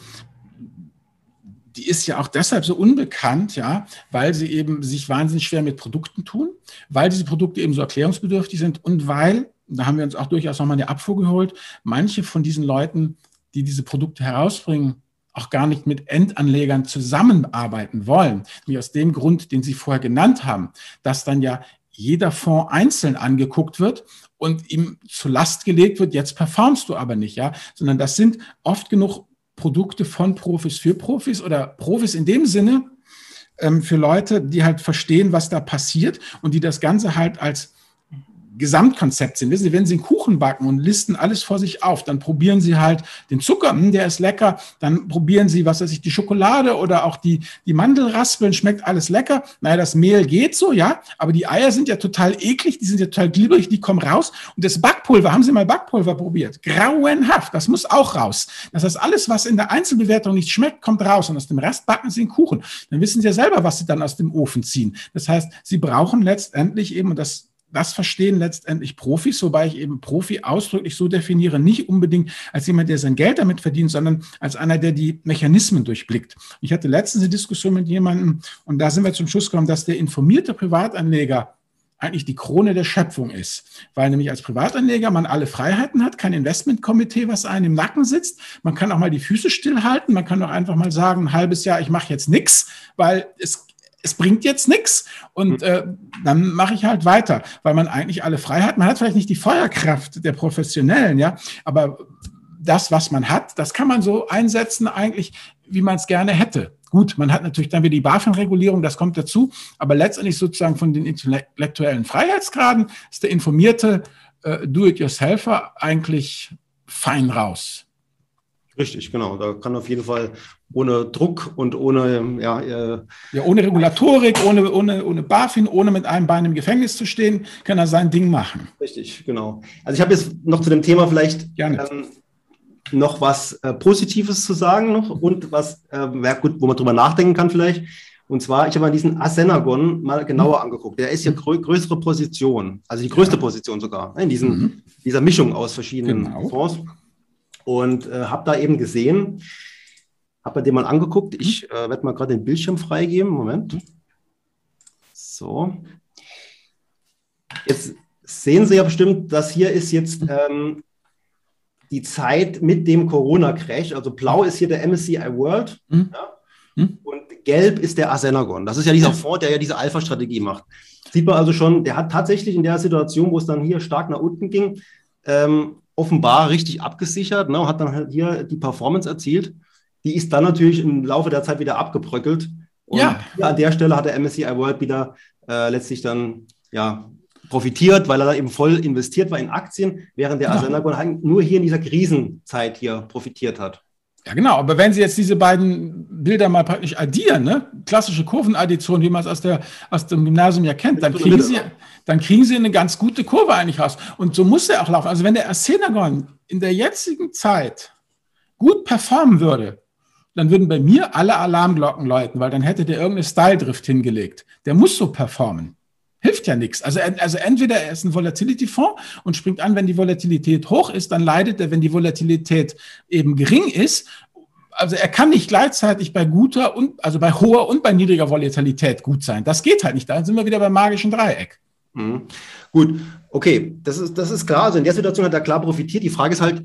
die ist ja auch deshalb so unbekannt, ja, weil sie eben sich wahnsinnig schwer mit Produkten tun, weil diese Produkte eben so erklärungsbedürftig sind und weil, da haben wir uns auch durchaus nochmal eine Abfuhr geholt, manche von diesen Leuten, die diese Produkte herausbringen, auch gar nicht mit Endanlegern zusammenarbeiten wollen. Nämlich aus dem Grund, den Sie vorher genannt haben, dass dann ja jeder Fonds einzeln angeguckt wird und ihm zu Last gelegt wird, jetzt performst du aber nicht, ja, sondern das sind oft genug Produkte von Profis für Profis oder Profis in dem Sinne ähm, für Leute, die halt verstehen, was da passiert und die das Ganze halt als Gesamtkonzept sind. Wissen Sie, wenn Sie einen Kuchen backen und listen alles vor sich auf, dann probieren Sie halt den Zucker, hm, der ist lecker, dann probieren Sie, was weiß ich, die Schokolade oder auch die, die Mandelraspeln, schmeckt alles lecker. Naja, das Mehl geht so, ja, aber die Eier sind ja total eklig, die sind ja total glibberig, die kommen raus. Und das Backpulver, haben Sie mal Backpulver probiert? Grauenhaft, das muss auch raus. Das heißt, alles, was in der Einzelbewertung nicht schmeckt, kommt raus und aus dem Rest backen Sie einen Kuchen. Dann wissen Sie ja selber, was Sie dann aus dem Ofen ziehen. Das heißt, Sie brauchen letztendlich eben, und das das verstehen letztendlich Profis, wobei ich eben Profi ausdrücklich so definiere, nicht unbedingt als jemand, der sein Geld damit verdient, sondern als einer, der die Mechanismen durchblickt. Ich hatte letztens eine Diskussion mit jemandem und da sind wir zum Schluss gekommen, dass der informierte Privatanleger eigentlich die Krone der Schöpfung ist, weil nämlich als Privatanleger man alle Freiheiten hat, kein Investmentkomitee, was einem im Nacken sitzt. Man kann auch mal die Füße stillhalten, man kann auch einfach mal sagen, ein halbes Jahr, ich mache jetzt nichts, weil es es bringt jetzt nichts und hm. äh, dann mache ich halt weiter, weil man eigentlich alle Freiheit, man hat vielleicht nicht die Feuerkraft der Professionellen, ja, aber das, was man hat, das kann man so einsetzen eigentlich, wie man es gerne hätte. Gut, man hat natürlich dann wieder die BaFin-Regulierung, das kommt dazu, aber letztendlich sozusagen von den intellektuellen Freiheitsgraden ist der informierte äh, Do-it-yourselfer eigentlich fein raus. Richtig, genau. Da kann auf jeden Fall ohne Druck und ohne, ja, äh ja ohne Regulatorik, ohne, ohne, ohne BaFin, ohne mit einem Bein im Gefängnis zu stehen, kann er sein Ding machen. Richtig, genau. Also ich habe jetzt noch zu dem Thema vielleicht ähm, noch was äh, Positives zu sagen noch und was, äh, gut, wo man drüber nachdenken kann vielleicht. Und zwar, ich habe mal diesen Asenagon mal genauer mhm. angeguckt. Der ist ja grö größere Position, also die größte ja. Position sogar, ne, in diesen, mhm. dieser Mischung aus verschiedenen genau. Fonds. Und äh, habe da eben gesehen, habe mir den mal angeguckt. Ich mhm. äh, werde mal gerade den Bildschirm freigeben. Moment. So. Jetzt sehen Sie ja bestimmt, das hier ist jetzt ähm, die Zeit mit dem Corona-Crash. Also blau ist hier der MSCI World mhm. ja? mhm. und gelb ist der Asenagon. Das ist ja dieser Fonds, der ja diese Alpha-Strategie macht. Sieht man also schon, der hat tatsächlich in der Situation, wo es dann hier stark nach unten ging, ähm, offenbar richtig abgesichert ne, und hat dann halt hier die Performance erzielt. Die ist dann natürlich im Laufe der Zeit wieder abgebröckelt. Und ja. an der Stelle hat der MSCI World wieder äh, letztlich dann ja, profitiert, weil er da eben voll investiert war in Aktien, während der genau. Asenagon nur hier in dieser Krisenzeit hier profitiert hat. Ja, genau. Aber wenn Sie jetzt diese beiden Bilder mal praktisch addieren, ne? klassische Kurvenaddition, wie man es aus, der, aus dem Gymnasium ja kennt, dann kriegen, Sie, dann kriegen Sie eine ganz gute Kurve eigentlich raus. Und so muss er auch laufen. Also wenn der Arsenagon in der jetzigen Zeit gut performen würde, dann würden bei mir alle Alarmglocken läuten, weil dann hätte der irgendeine Style-Drift hingelegt. Der muss so performen. Hilft ja nichts. Also, also entweder er ist ein Volatility-Fonds und springt an, wenn die Volatilität hoch ist, dann leidet er, wenn die Volatilität eben gering ist. Also er kann nicht gleichzeitig bei guter und also bei hoher und bei niedriger Volatilität gut sein. Das geht halt nicht. Da sind wir wieder beim magischen Dreieck. Mhm. Gut, okay, das ist, das ist klar. Also in der Situation hat er klar profitiert. Die Frage ist halt,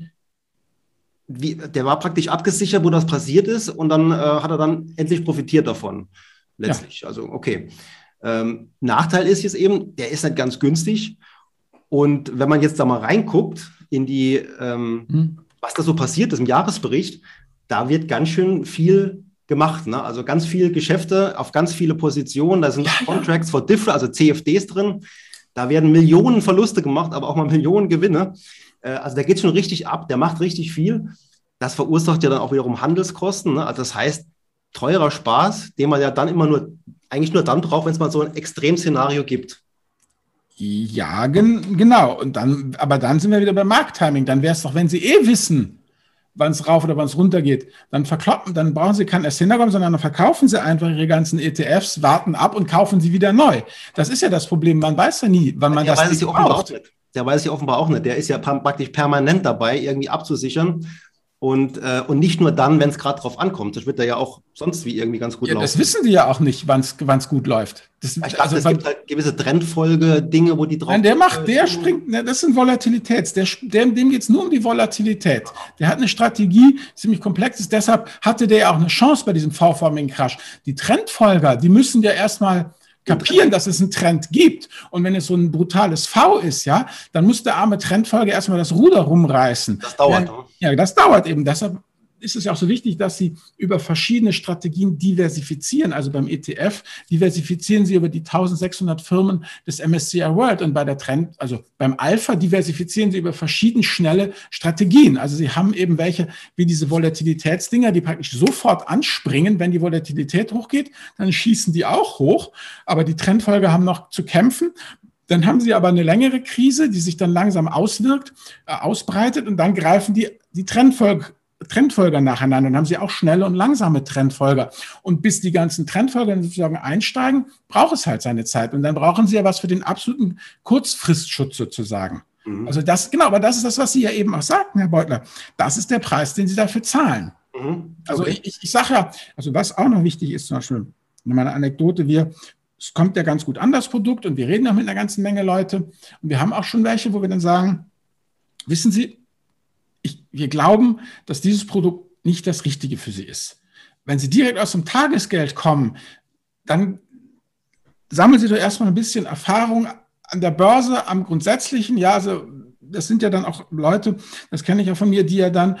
wie, der war praktisch abgesichert, wo das passiert ist, und dann äh, hat er dann endlich profitiert davon. Letztlich. Ja. Also, okay. Ähm, Nachteil ist jetzt eben, der ist nicht ganz günstig. Und wenn man jetzt da mal reinguckt in die, ähm, hm. was da so passiert ist im Jahresbericht, da wird ganz schön viel gemacht. Ne? Also ganz viele Geschäfte auf ganz viele Positionen. Da sind ja, Contracts ja. for Different, also CFDs drin. Da werden Millionen Verluste gemacht, aber auch mal Millionen Gewinne. Äh, also der geht schon richtig ab, der macht richtig viel. Das verursacht ja dann auch wiederum Handelskosten. Ne? Also das heißt, teurer Spaß, den man ja dann immer nur, eigentlich nur dann braucht, wenn es mal so ein Extremszenario gibt. Ja, gen genau. Und dann, aber dann sind wir wieder beim Markttiming. Dann wäre es doch, wenn Sie eh wissen, wann es rauf oder wann es runter geht, dann verkloppen, dann brauchen Sie kein Ascendercom, sondern dann verkaufen Sie einfach Ihre ganzen ETFs, warten ab und kaufen sie wieder neu. Das ist ja das Problem. Man weiß ja nie, wann man der das weiß nicht braucht. Der weiß ja offenbar auch nicht. Der ist ja praktisch permanent dabei, irgendwie abzusichern. Und, äh, und nicht nur dann, wenn es gerade drauf ankommt. Das wird da ja auch sonst wie irgendwie ganz gut ja, laufen. Das wissen die ja auch nicht, wann es gut läuft. Das, ich dachte, also, es gibt halt gewisse Trendfolge-Dinge, wo die drauf. Nein, der macht, der springt, ne, das sind Volatilitäts. Der, der, dem geht es nur um die Volatilität. Der hat eine Strategie, ziemlich komplex ist. Deshalb hatte der ja auch eine Chance bei diesem V-förmigen Crash. Die Trendfolger, die müssen ja erstmal kapieren, dass es einen Trend gibt. Und wenn es so ein brutales V ist, ja, dann muss der arme Trendfolger erstmal das Ruder rumreißen. Das dauert. Ja, ja das dauert eben. Deshalb ist es ja auch so wichtig, dass Sie über verschiedene Strategien diversifizieren. Also beim ETF diversifizieren Sie über die 1600 Firmen des MSCI World und bei der Trend, also beim Alpha diversifizieren Sie über verschiedene schnelle Strategien. Also Sie haben eben welche wie diese Volatilitätsdinger, die praktisch sofort anspringen, wenn die Volatilität hochgeht, dann schießen die auch hoch. Aber die Trendfolge haben noch zu kämpfen. Dann haben sie aber eine längere Krise, die sich dann langsam auswirkt, äh, ausbreitet und dann greifen die, die Trendfolge Trendfolger nacheinander. Dann haben sie auch schnelle und langsame Trendfolger. Und bis die ganzen Trendfolger sozusagen einsteigen, braucht es halt seine Zeit. Und dann brauchen sie ja was für den absoluten Kurzfristschutz sozusagen. Mhm. Also das, genau, aber das ist das, was Sie ja eben auch sagten, Herr Beutler. Das ist der Preis, den Sie dafür zahlen. Mhm. Also okay. Also ich, ich, ich sage ja, also was auch noch wichtig ist, zum Beispiel, meine Anekdote, wir, es kommt ja ganz gut an, das Produkt, und wir reden auch mit einer ganzen Menge Leute. Und wir haben auch schon welche, wo wir dann sagen, wissen Sie, ich, wir glauben, dass dieses Produkt nicht das Richtige für Sie ist. Wenn Sie direkt aus dem Tagesgeld kommen, dann sammeln Sie doch erstmal ein bisschen Erfahrung an der Börse, am Grundsätzlichen. Ja, also das sind ja dann auch Leute, das kenne ich ja von mir, die ja dann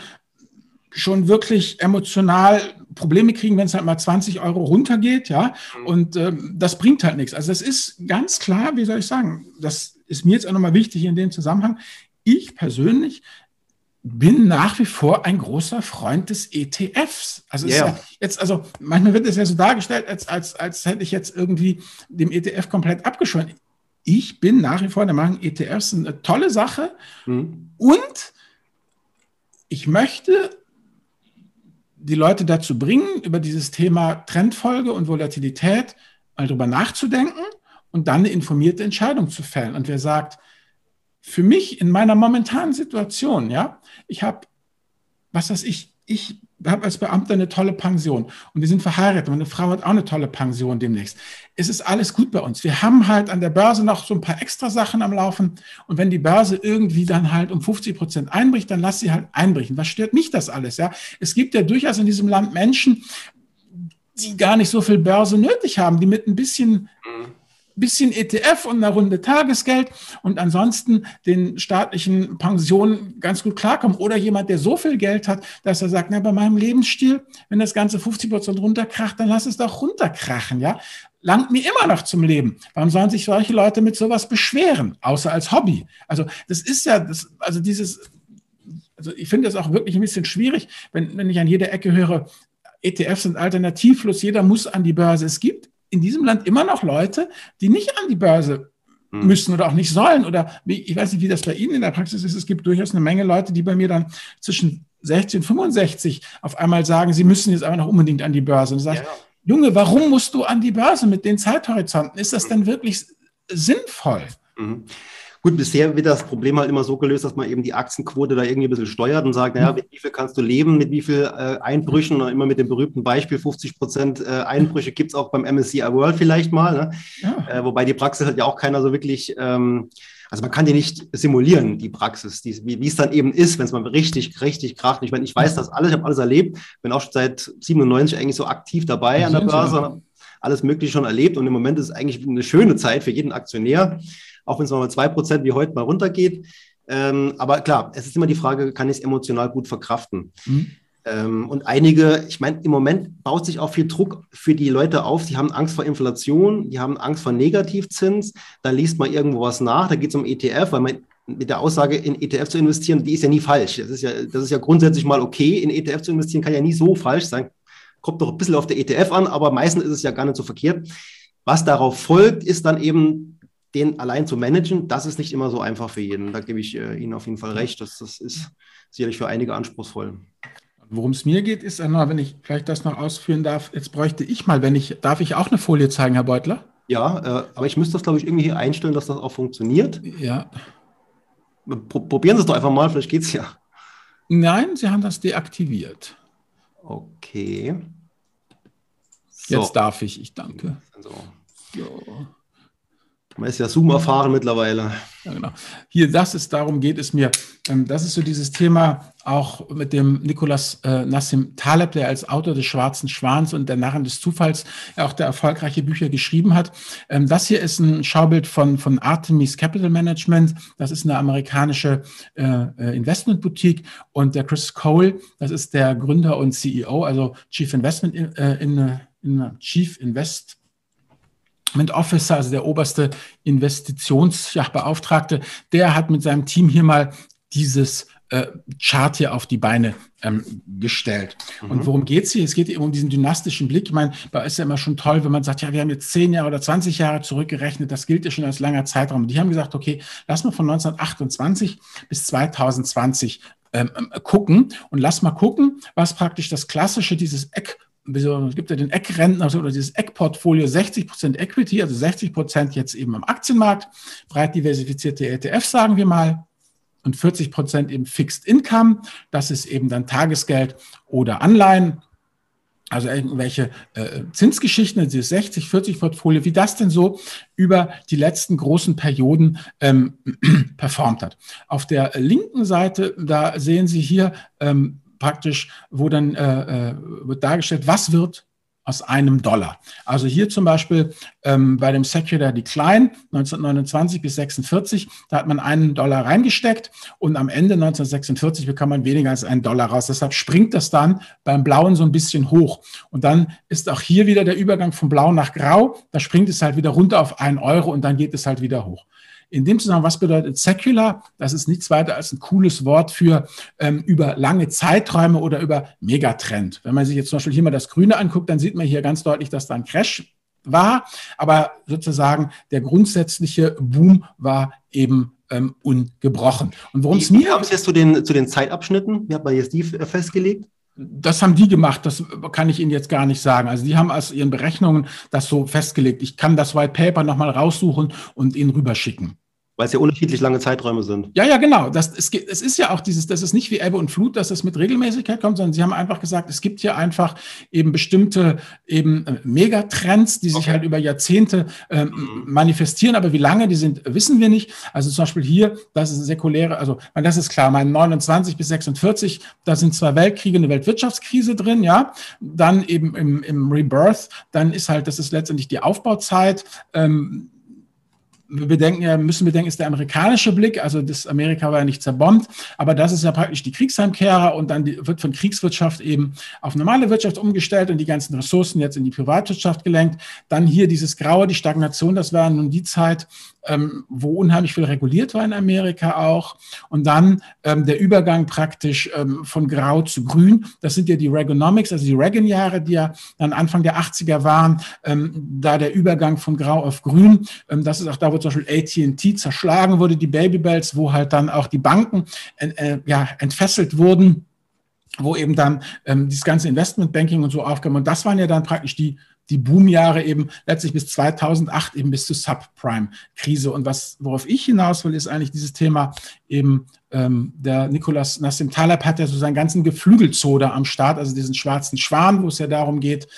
schon wirklich emotional Probleme kriegen, wenn es halt mal 20 Euro runtergeht, ja. Mhm. Und ähm, das bringt halt nichts. Also das ist ganz klar, wie soll ich sagen, das ist mir jetzt auch nochmal wichtig in dem Zusammenhang. Ich persönlich bin nach wie vor ein großer Freund des ETFs. Also, yeah. ja jetzt, also manchmal wird es ja so dargestellt, als, als, als hätte ich jetzt irgendwie dem ETF komplett abgeschworen. Ich bin nach wie vor der Meinung, ETFs sind eine tolle Sache mhm. und ich möchte die Leute dazu bringen, über dieses Thema Trendfolge und Volatilität mal drüber nachzudenken und dann eine informierte Entscheidung zu fällen. Und wer sagt, für mich in meiner momentanen Situation, ja, ich habe, was weiß ich, ich habe als Beamter eine tolle Pension und wir sind verheiratet. Meine Frau hat auch eine tolle Pension demnächst. Es ist alles gut bei uns. Wir haben halt an der Börse noch so ein paar extra Sachen am Laufen. Und wenn die Börse irgendwie dann halt um 50 Prozent einbricht, dann lass sie halt einbrechen. Was stört mich das alles? Ja, es gibt ja durchaus in diesem Land Menschen, die gar nicht so viel Börse nötig haben, die mit ein bisschen mhm bisschen ETF und eine Runde Tagesgeld und ansonsten den staatlichen Pensionen ganz gut klarkommen. Oder jemand, der so viel Geld hat, dass er sagt, na, bei meinem Lebensstil, wenn das Ganze 50 Prozent runterkracht, dann lass es doch runterkrachen, ja. Langt mir immer noch zum Leben. Warum sollen sich solche Leute mit sowas beschweren, außer als Hobby? Also, das ist ja, das, also dieses, also ich finde das auch wirklich ein bisschen schwierig, wenn, wenn ich an jeder Ecke höre, ETFs sind alternativlos, jeder muss an die Börse. Es gibt in diesem Land immer noch Leute, die nicht an die Börse hm. müssen oder auch nicht sollen. Oder ich weiß nicht, wie das bei Ihnen in der Praxis ist. Es gibt durchaus eine Menge Leute, die bei mir dann zwischen 16 und 65 auf einmal sagen, sie müssen jetzt aber noch unbedingt an die Börse. Und sagt, ja. Junge, warum musst du an die Börse mit den Zeithorizonten? Ist das denn wirklich sinnvoll? Mhm. Gut, bisher wird das Problem halt immer so gelöst, dass man eben die Aktienquote da irgendwie ein bisschen steuert und sagt, naja, mhm. mit wie viel kannst du leben, mit wie viel äh, Einbrüchen, und immer mit dem berühmten Beispiel, 50 Prozent äh, Einbrüche gibt es auch beim MSCI World vielleicht mal, ne? ja. äh, wobei die Praxis halt ja auch keiner so wirklich, ähm, also man kann die nicht simulieren, die Praxis, die, wie es dann eben ist, wenn es mal richtig, richtig kracht. Ich meine, ich weiß das alles, ich habe alles erlebt, bin auch schon seit 97 eigentlich so aktiv dabei an der Börse, alles Mögliche schon erlebt und im Moment ist es eigentlich eine schöne Zeit für jeden Aktionär auch wenn es nochmal zwei Prozent wie heute mal runtergeht. Ähm, aber klar, es ist immer die Frage, kann ich es emotional gut verkraften? Mhm. Ähm, und einige, ich meine, im Moment baut sich auch viel Druck für die Leute auf. Die haben Angst vor Inflation, die haben Angst vor Negativzins. Da liest man irgendwo was nach, da geht es um ETF, weil man mit der Aussage, in ETF zu investieren, die ist ja nie falsch. Das ist ja, das ist ja grundsätzlich mal okay. In ETF zu investieren kann ja nie so falsch sein. Kommt doch ein bisschen auf der ETF an, aber meistens ist es ja gar nicht so verkehrt. Was darauf folgt, ist dann eben den allein zu managen, das ist nicht immer so einfach für jeden. Da gebe ich äh, Ihnen auf jeden Fall recht. Das, das ist sicherlich für einige anspruchsvoll. Worum es mir geht, ist, wenn ich vielleicht das noch ausführen darf, jetzt bräuchte ich mal, wenn ich, darf ich auch eine Folie zeigen, Herr Beutler? Ja, äh, aber ich müsste das, glaube ich, irgendwie hier einstellen, dass das auch funktioniert. Ja. Probieren Sie es doch einfach mal, vielleicht geht es ja. Nein, Sie haben das deaktiviert. Okay. So. Jetzt darf ich, ich danke. So. so. Man ist ja Zoom erfahren mittlerweile. Ja, genau. Hier, das ist, darum geht es mir. Ähm, das ist so dieses Thema auch mit dem Nicolas äh, Nassim Taleb, der als Autor des Schwarzen Schwans und der Narren des Zufalls auch der erfolgreiche Bücher geschrieben hat. Ähm, das hier ist ein Schaubild von, von Artemis Capital Management. Das ist eine amerikanische äh, äh Investmentboutique. Und der Chris Cole, das ist der Gründer und CEO, also Chief Investment in, äh, in, in Chief Invest Officer, also der oberste Investitionsbeauftragte, der hat mit seinem Team hier mal dieses äh, Chart hier auf die Beine ähm, gestellt. Mhm. Und worum geht es hier? Es geht eben um diesen dynastischen Blick. Ich meine, da ist ja immer schon toll, wenn man sagt, ja, wir haben jetzt zehn Jahre oder 20 Jahre zurückgerechnet. Das gilt ja schon als langer Zeitraum. Und die haben gesagt, okay, lass mal von 1928 bis 2020 ähm, gucken und lass mal gucken, was praktisch das klassische, dieses Eck es gibt ja den Eckrentner oder dieses Eckportfolio 60 Prozent Equity, also 60 Prozent jetzt eben am Aktienmarkt, breit diversifizierte ETFs, sagen wir mal, und 40 Prozent eben Fixed Income. Das ist eben dann Tagesgeld oder Anleihen. Also irgendwelche äh, Zinsgeschichten, also dieses 60-40-Portfolio, wie das denn so über die letzten großen Perioden ähm, (clears throat) performt hat. Auf der linken Seite, da sehen Sie hier ähm, praktisch, wo dann äh, äh, wird dargestellt, was wird aus einem Dollar. Also hier zum Beispiel ähm, bei dem Secular Decline 1929 bis 46, da hat man einen Dollar reingesteckt und am Ende 1946 bekam man weniger als einen Dollar raus. Deshalb springt das dann beim Blauen so ein bisschen hoch. Und dann ist auch hier wieder der Übergang von Blau nach Grau. Da springt es halt wieder runter auf einen Euro und dann geht es halt wieder hoch. In dem Zusammenhang, was bedeutet Secular? Das ist nichts weiter als ein cooles Wort für ähm, über lange Zeiträume oder über Megatrend. Wenn man sich jetzt zum Beispiel hier mal das Grüne anguckt, dann sieht man hier ganz deutlich, dass da ein Crash war, aber sozusagen der grundsätzliche Boom war eben ähm, ungebrochen. Und worum es mir. Haben Sie jetzt zu den, zu den Zeitabschnitten? Wie hat man jetzt die festgelegt? Das haben die gemacht, das kann ich Ihnen jetzt gar nicht sagen. Also die haben aus ihren Berechnungen das so festgelegt. Ich kann das White Paper nochmal raussuchen und Ihnen rüberschicken. Weil es ja unterschiedlich lange Zeiträume sind. Ja, ja, genau. Das, es, es ist ja auch dieses, das ist nicht wie Ebbe und Flut, dass es mit Regelmäßigkeit kommt, sondern sie haben einfach gesagt, es gibt hier einfach eben bestimmte eben äh, Megatrends, die sich okay. halt über Jahrzehnte ähm, mhm. manifestieren. Aber wie lange die sind, wissen wir nicht. Also zum Beispiel hier, das ist säkuläre, also das ist klar, mein 29 bis 46, da sind zwei Weltkriege, eine Weltwirtschaftskrise drin, ja. Dann eben im, im Rebirth, dann ist halt, das ist letztendlich die Aufbauzeit. Ähm, wir bedenken müssen bedenken, ist der amerikanische Blick, also das Amerika war ja nicht zerbombt, aber das ist ja praktisch die Kriegsheimkehrer und dann wird von Kriegswirtschaft eben auf normale Wirtschaft umgestellt und die ganzen Ressourcen jetzt in die Privatwirtschaft gelenkt. Dann hier dieses Graue, die Stagnation, das war nun die Zeit, ähm, wo unheimlich viel reguliert war in Amerika auch. Und dann ähm, der Übergang praktisch ähm, von Grau zu Grün. Das sind ja die Reaganomics, also die Reagan-Jahre, die ja dann Anfang der 80er waren. Ähm, da der Übergang von Grau auf Grün. Ähm, das ist auch da, wo zum Beispiel AT&T zerschlagen wurde, die Babybells, wo halt dann auch die Banken äh, äh, ja, entfesselt wurden wo eben dann ähm, dieses ganze Investmentbanking und so aufkam. Und das waren ja dann praktisch die die Boomjahre eben letztlich bis 2008 eben bis zur Subprime-Krise. Und was, worauf ich hinaus will, ist eigentlich dieses Thema eben, ähm, der Nicolas Nassim Taleb hat ja so seinen ganzen Geflügelzoder am Start, also diesen schwarzen Schwan, wo es ja darum geht,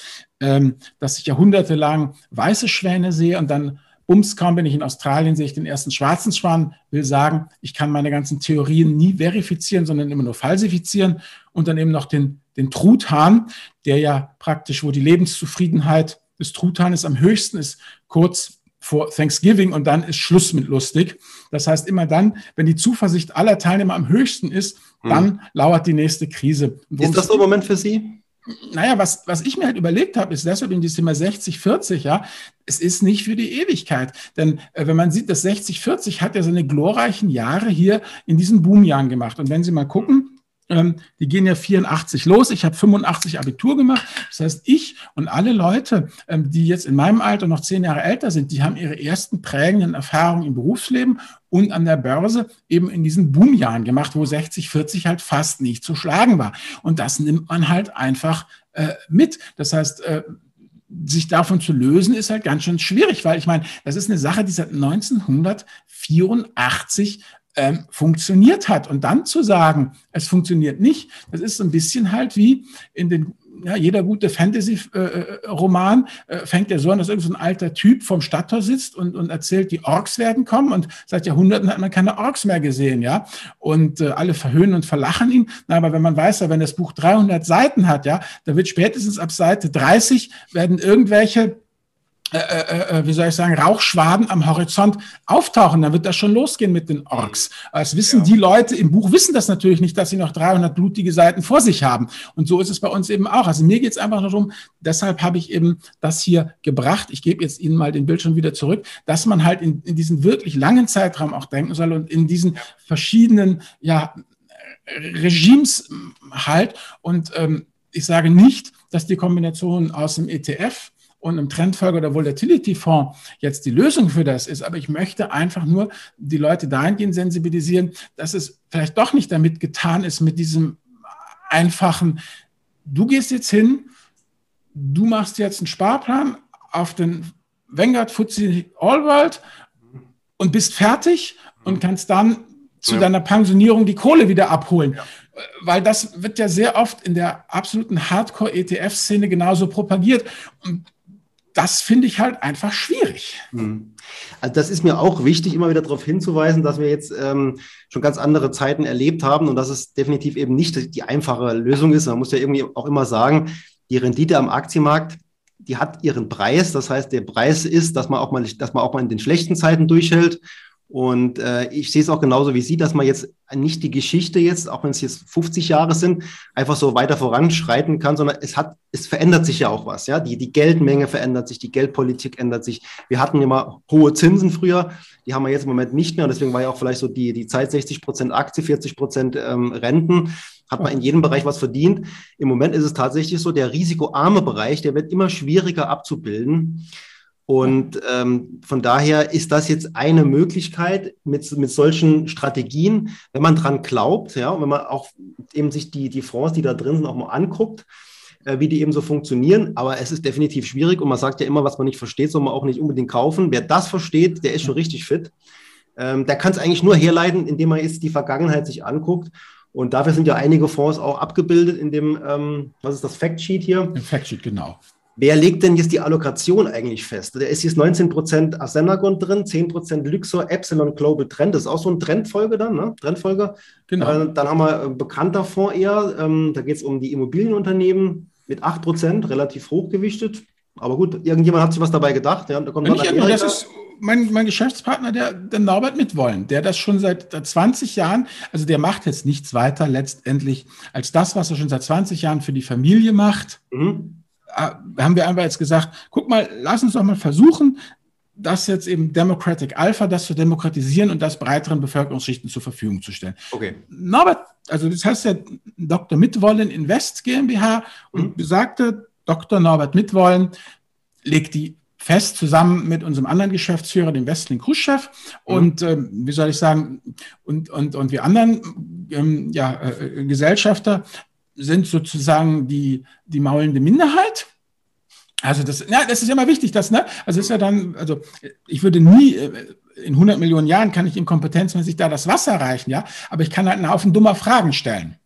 ähm, dass ich jahrhundertelang weiße Schwäne sehe und dann Bums, kaum bin ich in Australien, sehe ich den ersten schwarzen Schwan, will sagen, ich kann meine ganzen Theorien nie verifizieren, sondern immer nur falsifizieren und dann eben noch den den Truthahn, der ja praktisch, wo die Lebenszufriedenheit des Truthahnes am höchsten ist, kurz vor Thanksgiving und dann ist Schluss mit lustig. Das heißt, immer dann, wenn die Zuversicht aller Teilnehmer am höchsten ist, hm. dann lauert die nächste Krise. Ist das so ein Moment für Sie? Naja, was, was ich mir halt überlegt habe, ist deshalb in dieses Thema 60-40, ja, es ist nicht für die Ewigkeit. Denn äh, wenn man sieht, das 60-40 hat ja seine glorreichen Jahre hier in diesen Boomjahren gemacht. Und wenn Sie mal gucken, die gehen ja 84 los. Ich habe 85 Abitur gemacht. Das heißt, ich und alle Leute, ähm, die jetzt in meinem Alter noch zehn Jahre älter sind, die haben ihre ersten prägenden Erfahrungen im Berufsleben und an der Börse eben in diesen Boomjahren gemacht, wo 60, 40 halt fast nicht zu schlagen war. Und das nimmt man halt einfach äh, mit. Das heißt, äh, sich davon zu lösen, ist halt ganz schön schwierig, weil ich meine, das ist eine Sache, die seit 1984 ähm, funktioniert hat. Und dann zu sagen, es funktioniert nicht, das ist so ein bisschen halt wie in den ja, jeder gute Fantasy-Roman äh, äh, fängt ja so an, dass irgendein so ein alter Typ vom Stadttor sitzt und, und erzählt, die Orks werden kommen. Und seit Jahrhunderten hat man keine Orks mehr gesehen, ja. Und äh, alle verhöhnen und verlachen ihn. Na, aber wenn man weiß, ja, wenn das Buch 300 Seiten hat, ja, da wird spätestens ab Seite 30 werden irgendwelche äh, äh, äh, wie soll ich sagen, Rauchschwaden am Horizont auftauchen, dann wird das schon losgehen mit den Orks. Das wissen ja. die Leute im Buch, wissen das natürlich nicht, dass sie noch 300 blutige Seiten vor sich haben. Und so ist es bei uns eben auch. Also mir geht es einfach darum, deshalb habe ich eben das hier gebracht. Ich gebe jetzt Ihnen mal den Bildschirm wieder zurück, dass man halt in, in diesen wirklich langen Zeitraum auch denken soll und in diesen verschiedenen ja, Regimes halt. Und ähm, ich sage nicht, dass die Kombination aus dem ETF und im Trendfolger oder Volatility-Fonds jetzt die Lösung für das ist. Aber ich möchte einfach nur die Leute dahingehend sensibilisieren, dass es vielleicht doch nicht damit getan ist, mit diesem einfachen, du gehst jetzt hin, du machst jetzt einen Sparplan auf den Vanguard FTSE All World und bist fertig und kannst dann zu ja. deiner Pensionierung die Kohle wieder abholen. Ja. Weil das wird ja sehr oft in der absoluten Hardcore-ETF-Szene genauso propagiert. Und das finde ich halt einfach schwierig. Hm. Also das ist mir auch wichtig, immer wieder darauf hinzuweisen, dass wir jetzt ähm, schon ganz andere Zeiten erlebt haben und dass es definitiv eben nicht die einfache Lösung ist. Man muss ja irgendwie auch immer sagen, die Rendite am Aktienmarkt, die hat ihren Preis. Das heißt, der Preis ist, dass man auch mal, dass man auch mal in den schlechten Zeiten durchhält und äh, ich sehe es auch genauso wie Sie, dass man jetzt nicht die Geschichte jetzt, auch wenn es jetzt 50 Jahre sind, einfach so weiter voranschreiten kann, sondern es hat, es verändert sich ja auch was. Ja, die, die Geldmenge verändert sich, die Geldpolitik ändert sich. Wir hatten immer hohe Zinsen früher, die haben wir jetzt im Moment nicht mehr. Und deswegen war ja auch vielleicht so die, die Zeit 60 Prozent Aktie, 40 Prozent ähm, Renten. Hat man in jedem Bereich was verdient. Im Moment ist es tatsächlich so, der risikoarme Bereich, der wird immer schwieriger abzubilden. Und ähm, von daher ist das jetzt eine Möglichkeit mit, mit solchen Strategien, wenn man dran glaubt, ja, und wenn man auch eben sich die, die Fonds, die da drin sind, auch mal anguckt, äh, wie die eben so funktionieren. Aber es ist definitiv schwierig und man sagt ja immer, was man nicht versteht, soll man auch nicht unbedingt kaufen. Wer das versteht, der ist schon richtig fit. Ähm, der kann es eigentlich nur herleiten, indem man jetzt die Vergangenheit sich anguckt. Und dafür sind ja einige Fonds auch abgebildet in dem, ähm, was ist das, Factsheet hier? Im Factsheet, genau. Wer legt denn jetzt die Allokation eigentlich fest? Da ist jetzt 19% Asenagon drin, 10% Luxor, Epsilon Global Trend. Das ist auch so ein Trendfolge dann, ne? Trendfolge. Genau. Äh, dann haben wir ein bekannter Fonds eher. Ähm, da geht es um die Immobilienunternehmen mit 8%, relativ hochgewichtet. Aber gut, irgendjemand hat sich was dabei gedacht. Ja, da kommt Amerika. Das ist mein, mein Geschäftspartner, der, der Norbert Mitwollen, der das schon seit 20 Jahren, also der macht jetzt nichts weiter letztendlich als das, was er schon seit 20 Jahren für die Familie macht. Mhm äh, haben wir einfach jetzt gesagt, guck mal, lass uns doch mal versuchen, das jetzt eben Democratic Alpha, das zu demokratisieren und das breiteren Bevölkerungsschichten zur Verfügung zu stellen. Okay. Norbert, also das heißt ja Dr. Mitwollen Invest GmbH und mhm. besagte Dr. Norbert Mitwollen legt die fest zusammen mit unserem anderen Geschäftsführer, dem Westling Khrushchev mhm. und äh, wie soll ich sagen und und und wir anderen ähm, ja, äh, Gesellschafter sind sozusagen die, die maulende Minderheit. Also das, ja, das ist ja immer wichtig, dass, ne? Also ist ja dann, also ich würde nie, äh, in 100 Millionen Jahren kann ich inkompetenzmäßig da das Wasser reichen, ja, aber ich kann halt einen Haufen dummer Fragen stellen.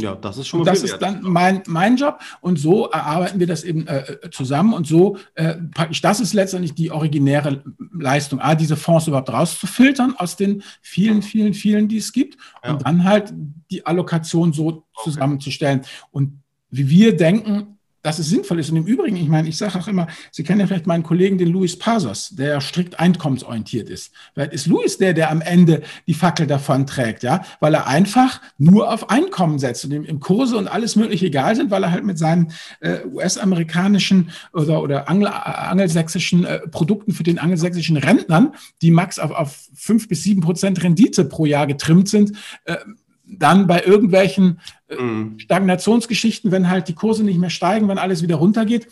Ja, das ist schon mal Das ist dann mein, mein Job und so erarbeiten wir das eben äh, zusammen und so äh, praktisch, das ist letztendlich die originäre Leistung, A, diese Fonds überhaupt rauszufiltern aus den vielen, vielen, vielen, die es gibt ja. und dann halt die Allokation so zusammenzustellen. Und wie wir denken, dass es sinnvoll ist. Und im Übrigen, ich meine, ich sage auch immer, Sie kennen ja vielleicht meinen Kollegen, den Luis Pasos, der strikt einkommensorientiert ist. Vielleicht ist Luis der, der am Ende die Fackel davon trägt, ja, weil er einfach nur auf Einkommen setzt und ihm im Kurse und alles mögliche egal sind, weil er halt mit seinen äh, US-amerikanischen oder, oder Angl angelsächsischen äh, Produkten für den angelsächsischen Rentnern, die max auf, auf fünf bis sieben Prozent Rendite pro Jahr getrimmt sind, äh, dann bei irgendwelchen mhm. Stagnationsgeschichten, wenn halt die Kurse nicht mehr steigen, wenn alles wieder runtergeht,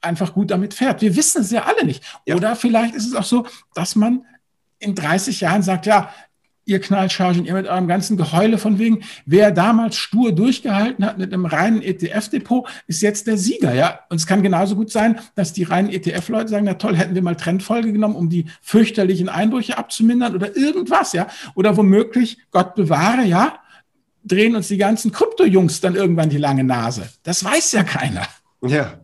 einfach gut damit fährt. Wir wissen es ja alle nicht. Ja. Oder vielleicht ist es auch so, dass man in 30 Jahren sagt, ja, ihr Knallchargen, ihr mit eurem ganzen Geheule von wegen, wer damals stur durchgehalten hat mit einem reinen ETF-Depot, ist jetzt der Sieger, ja. Und es kann genauso gut sein, dass die reinen ETF-Leute sagen, na toll, hätten wir mal Trendfolge genommen, um die fürchterlichen Einbrüche abzumindern oder irgendwas, ja. Oder womöglich, Gott bewahre, ja, drehen uns die ganzen Krypto-Jungs dann irgendwann die lange Nase. Das weiß ja keiner. Ja.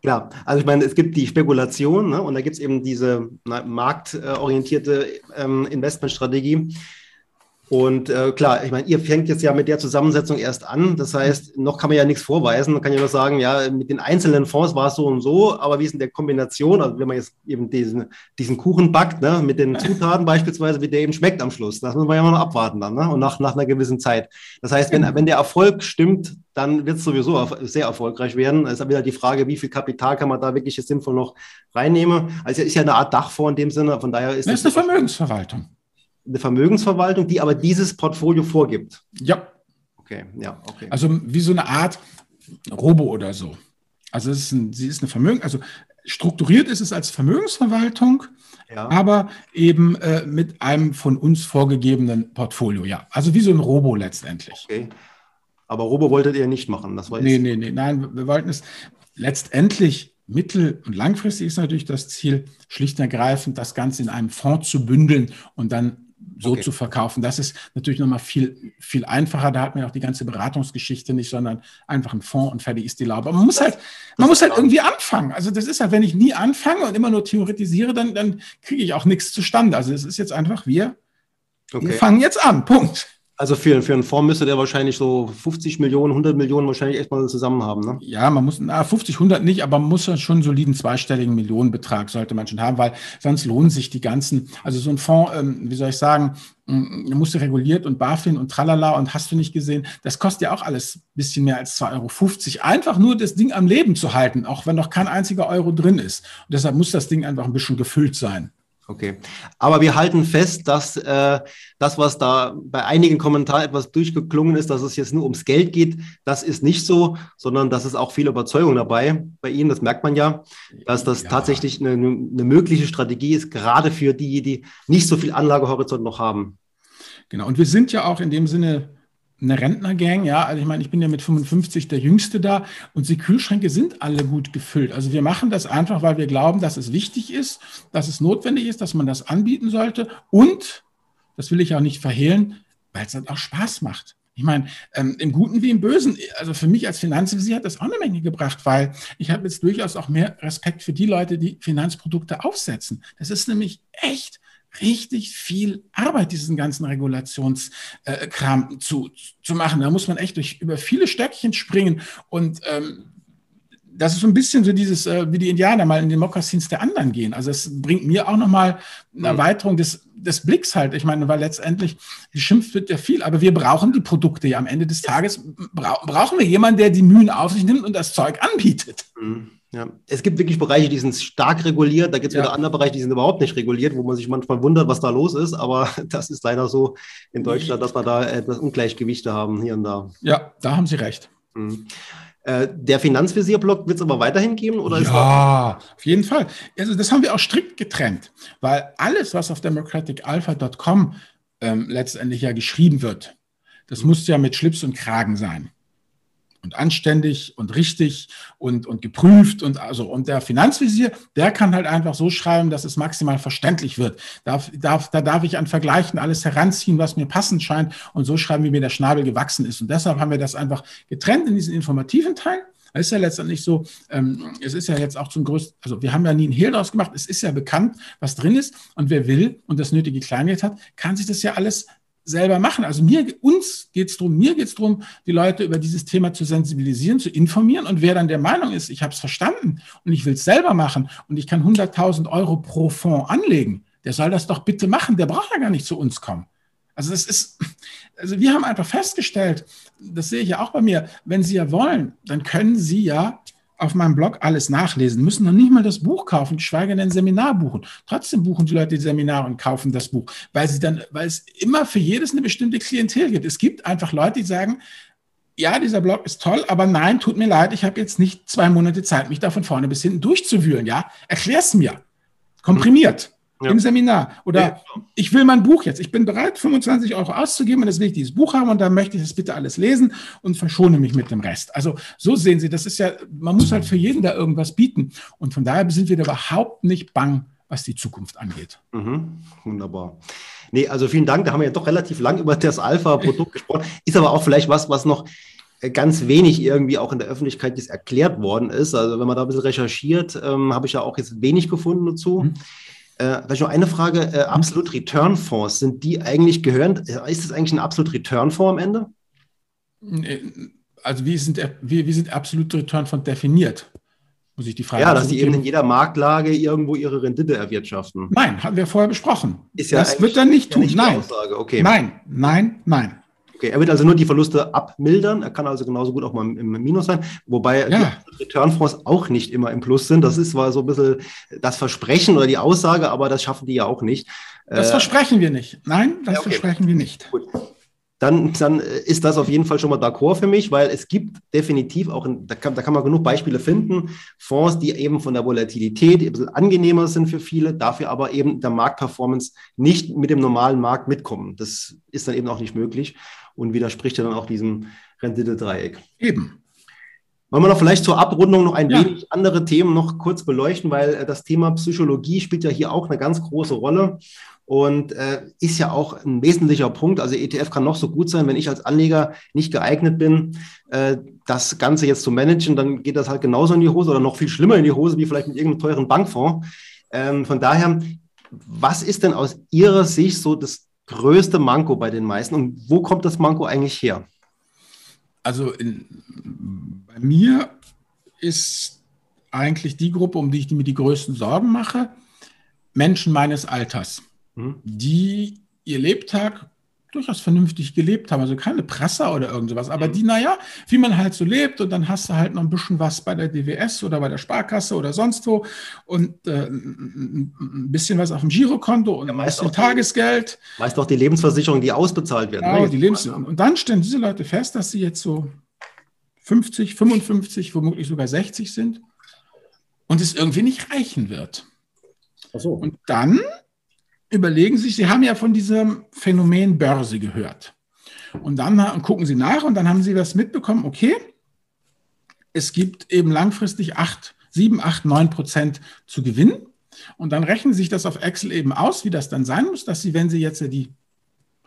Klar, also ich meine, es gibt die Spekulation ne, und da gibt es eben diese na, marktorientierte ähm, Investmentstrategie. Und äh, klar, ich meine, ihr fängt jetzt ja mit der Zusammensetzung erst an. Das heißt, noch kann man ja nichts vorweisen. Man kann ja nur sagen, ja, mit den einzelnen Fonds war es so und so, aber wie ist in der Kombination, also wenn man jetzt eben diesen, diesen Kuchen backt, ne, mit den Zutaten beispielsweise, wie der eben schmeckt am Schluss. Das muss man ja noch abwarten dann, ne? Und nach, nach einer gewissen Zeit. Das heißt, wenn, wenn der Erfolg stimmt, dann wird es sowieso sehr erfolgreich werden. Es ist wieder die Frage, wie viel Kapital kann man da wirklich sinnvoll noch reinnehmen. Also es ist ja eine Art Dachfonds in dem Sinne, von daher ist das. Das ist eine Vermögensverwaltung eine Vermögensverwaltung, die aber dieses Portfolio vorgibt. Ja. Okay, ja, okay. Also wie so eine Art Robo oder so. Also es ist ein, sie ist eine Vermögen, also strukturiert ist es als Vermögensverwaltung, ja. aber eben äh, mit einem von uns vorgegebenen Portfolio, ja. Also wie so ein Robo letztendlich. Okay. Aber Robo wolltet ihr nicht machen, das war Nee, nee, nee, nein, wir wollten es letztendlich mittel- und langfristig ist natürlich das Ziel, schlicht und ergreifend das Ganze in einem Fonds zu bündeln und dann so okay. zu verkaufen. Das ist natürlich nochmal viel, viel einfacher. Da hat man auch die ganze Beratungsgeschichte nicht, sondern einfach ein Fonds und fertig ist die Laube. Aber man muss halt, man muss halt irgendwie anfangen. Also das ist halt, wenn ich nie anfange und immer nur theoretisiere, dann, dann kriege ich auch nichts zustande. Also es ist jetzt einfach, wir, okay. wir fangen jetzt an. Punkt. Also für, für einen Fonds müsste der wahrscheinlich so 50 Millionen, 100 Millionen wahrscheinlich erstmal zusammen haben, ne? Ja, man muss, na, 50, 100 nicht, aber man muss schon einen soliden zweistelligen Millionenbetrag sollte man schon haben, weil sonst lohnen sich die ganzen, also so ein Fonds, ähm, wie soll ich sagen, mm, musste reguliert und BaFin und tralala und hast du nicht gesehen, das kostet ja auch alles ein bisschen mehr als 2,50 Euro. Einfach nur das Ding am Leben zu halten, auch wenn noch kein einziger Euro drin ist. Und deshalb muss das Ding einfach ein bisschen gefüllt sein. Okay. Aber wir halten fest, dass äh, das, was da bei einigen Kommentaren etwas durchgeklungen ist, dass es jetzt nur ums Geld geht, das ist nicht so, sondern dass es auch viel Überzeugung dabei bei Ihnen, das merkt man ja, dass das ja. tatsächlich eine, eine mögliche Strategie ist, gerade für die, die nicht so viel Anlagehorizont noch haben. Genau. Und wir sind ja auch in dem Sinne eine Rentnergang, ja, also ich meine, ich bin ja mit 55 der Jüngste da und die Kühlschränke sind alle gut gefüllt. Also wir machen das einfach, weil wir glauben, dass es wichtig ist, dass es notwendig ist, dass man das anbieten sollte und, das will ich auch nicht verhehlen, weil es dann auch Spaß macht. Ich meine, ähm, im Guten wie im Bösen, also für mich als Finanzvisier hat das auch eine Menge gebracht, weil ich habe jetzt durchaus auch mehr Respekt für die Leute, die Finanzprodukte aufsetzen. Das ist nämlich echt richtig viel Arbeit, diesen ganzen Regulationskram zu, zu machen. Da muss man echt durch über viele Stöckchen springen und ähm, das ist so ein bisschen so dieses, äh, wie die Indianer mal in den Mokassins der anderen gehen. Also es bringt mir auch nochmal eine mhm. Erweiterung des, des Blicks halt. Ich meine, weil letztendlich geschimpft wird ja viel, aber wir brauchen die Produkte ja. Am Ende des Tages bra brauchen wir jemanden, der die Mühen auf sich nimmt und das Zeug anbietet. Mhm. Ja, es gibt wirklich Bereiche, die sind stark reguliert. Da gibt es ja. wieder andere Bereiche, die sind überhaupt nicht reguliert, wo man sich manchmal wundert, was da los ist. Aber (laughs) das ist leider so in Deutschland, dass wir da etwas Ungleichgewichte haben hier und da. Ja, da haben Sie recht. Mhm. Äh, der Finanzvisier-Blog wird es aber weiterhin geben? Oder ja, auf jeden Fall. Also das haben wir auch strikt getrennt, weil alles, was auf democraticalpha.com ähm, letztendlich ja geschrieben wird, das mhm. muss ja mit Schlips und Kragen sein und anständig und richtig und, und geprüft und also und der Finanzvisier, der kann halt einfach so schreiben, dass es maximal verständlich wird. Darf, darf, da darf ich an Vergleichen alles heranziehen, was mir passend scheint und so schreiben, wie mir der Schnabel gewachsen ist. Und deshalb haben wir das einfach getrennt in diesen informativen Teil. Es ist ja letztendlich so, ähm, es ist ja jetzt auch zum größten, also wir haben ja nie ein Hehl draus gemacht, es ist ja bekannt, was drin ist und wer will und das nötige Kleingeld hat, kann sich das ja alles selber machen. Also mir, uns geht es darum, mir geht es darum, die Leute über dieses Thema zu sensibilisieren, zu informieren. Und wer dann der Meinung ist, ich habe es verstanden und ich will es selber machen und ich kann 100.000 Euro pro Fonds anlegen, der soll das doch bitte machen. Der braucht ja gar nicht zu uns kommen. Also das ist, also wir haben einfach festgestellt, das sehe ich ja auch bei mir, wenn Sie ja wollen, dann können Sie ja auf meinem Blog alles nachlesen, müssen noch nicht mal das Buch kaufen, geschweige denn ein Seminar buchen. Trotzdem buchen die Leute die Seminare und kaufen das Buch, weil sie dann, weil es immer für jedes eine bestimmte Klientel gibt. Es gibt einfach Leute, die sagen, ja, dieser Blog ist toll, aber nein, tut mir leid, ich habe jetzt nicht zwei Monate Zeit, mich da von vorne bis hinten durchzuwühlen. Ja, erklär's mir. Komprimiert. Ja. Im Seminar. Oder ja. ich will mein Buch jetzt. Ich bin bereit, 25 Euro auszugeben und jetzt will ich dieses Buch haben und dann möchte ich das bitte alles lesen und verschone mich mit dem Rest. Also so sehen Sie, das ist ja, man muss halt für jeden da irgendwas bieten. Und von daher sind wir da überhaupt nicht bang, was die Zukunft angeht. Mhm. Wunderbar. Nee, also vielen Dank. Da haben wir ja doch relativ lang über das Alpha-Produkt (laughs) gesprochen. Ist aber auch vielleicht was, was noch ganz wenig irgendwie auch in der Öffentlichkeit jetzt erklärt worden ist. Also wenn man da ein bisschen recherchiert, ähm, habe ich ja auch jetzt wenig gefunden dazu. Mhm. Äh, vielleicht noch eine Frage. Äh, Absolut Return Fonds, sind die eigentlich gehören? Ist das eigentlich ein Absolut Return Fonds am Ende? Also wie sind, wie, wie sind Absolute Return Fonds definiert? muss ich die Frage Ja, dass sie eben in jeder Marktlage irgendwo ihre Rendite erwirtschaften. Nein, haben wir vorher besprochen. Ist ja das wird er nicht tun. Nicht nein. Okay. nein, nein, nein. Okay, er wird also nur die Verluste abmildern. Er kann also genauso gut auch mal im Minus sein. Wobei ja. die Return-Fonds auch nicht immer im Plus sind. Das ist zwar so ein bisschen das Versprechen oder die Aussage, aber das schaffen die ja auch nicht. Das äh, versprechen wir nicht. Nein, das ja, okay. versprechen wir nicht. Gut dann, dann ist das auf jeden Fall schon mal d'accord für mich, weil es gibt definitiv auch, da kann, da kann man genug Beispiele finden, Fonds, die eben von der Volatilität ein bisschen angenehmer sind für viele, dafür aber eben der Marktperformance nicht mit dem normalen Markt mitkommen. Das ist dann eben auch nicht möglich und widerspricht ja dann auch diesem Rendite-Dreieck. Eben. Wollen wir noch vielleicht zur Abrundung noch ein ja. wenig andere Themen noch kurz beleuchten, weil äh, das Thema Psychologie spielt ja hier auch eine ganz große Rolle und äh, ist ja auch ein wesentlicher Punkt. Also ETF kann noch so gut sein, wenn ich als Anleger nicht geeignet bin, äh, das Ganze jetzt zu managen, dann geht das halt genauso in die Hose oder noch viel schlimmer in die Hose, wie vielleicht mit irgendeinem teuren Bankfonds. Ähm, von daher, was ist denn aus Ihrer Sicht so das größte Manko bei den meisten und wo kommt das Manko eigentlich her? Also in, bei mir ist eigentlich die Gruppe, um die ich mir die größten Sorgen mache, Menschen meines Alters. Mhm. die ihr Lebtag durchaus vernünftig gelebt haben. Also keine Presser oder irgend sowas, aber mhm. die, naja, wie man halt so lebt und dann hast du halt noch ein bisschen was bei der DWS oder bei der Sparkasse oder sonst wo und äh, ein bisschen was auf dem Girokonto und ja, meist ein Tagesgeld. Meist auch die Lebensversicherung, die ausbezahlt werden. Genau, ne? die Lebens und dann stellen diese Leute fest, dass sie jetzt so 50, 55, womöglich sogar 60 sind und es irgendwie nicht reichen wird. Ach so. Und dann überlegen Sie sich, Sie haben ja von diesem Phänomen Börse gehört. Und dann gucken Sie nach und dann haben Sie was mitbekommen, okay, es gibt eben langfristig 8, 7, 8, 9 Prozent zu gewinnen. Und dann rechnen Sie sich das auf Excel eben aus, wie das dann sein muss, dass Sie, wenn Sie jetzt die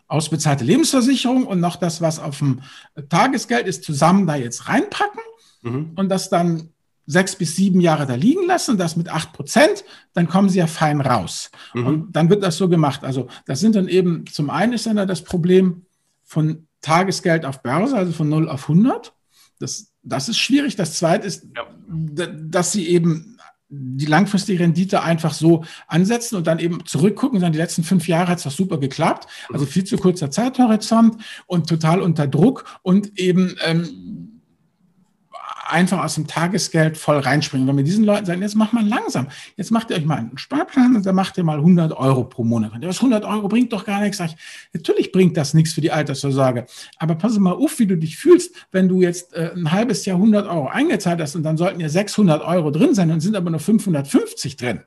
ausbezahlte Lebensversicherung und noch das, was auf dem Tagesgeld ist, zusammen da jetzt reinpacken mhm. und das dann sechs bis sieben Jahre da liegen lassen, das mit acht Prozent, dann kommen sie ja fein raus. Mhm. Und dann wird das so gemacht. Also das sind dann eben, zum einen ist dann das Problem von Tagesgeld auf Börse, also von 0 auf 100. Das, das ist schwierig. Das zweite ist, ja. dass sie eben die langfristige Rendite einfach so ansetzen und dann eben zurückgucken sagen, die letzten fünf Jahre hat es doch super geklappt. Also viel zu kurzer Zeithorizont und total unter Druck und eben ähm, einfach aus dem Tagesgeld voll reinspringen. Wenn wir diesen Leuten sagen, jetzt macht mal langsam, jetzt macht ihr euch mal einen Sparplan und dann macht ihr mal 100 Euro pro Monat. Und das 100 Euro bringt doch gar nichts. Sag ich, natürlich bringt das nichts für die Altersvorsorge. Aber pass mal auf, wie du dich fühlst, wenn du jetzt äh, ein halbes Jahr 100 Euro eingezahlt hast und dann sollten ja 600 Euro drin sein und sind aber nur 550 drin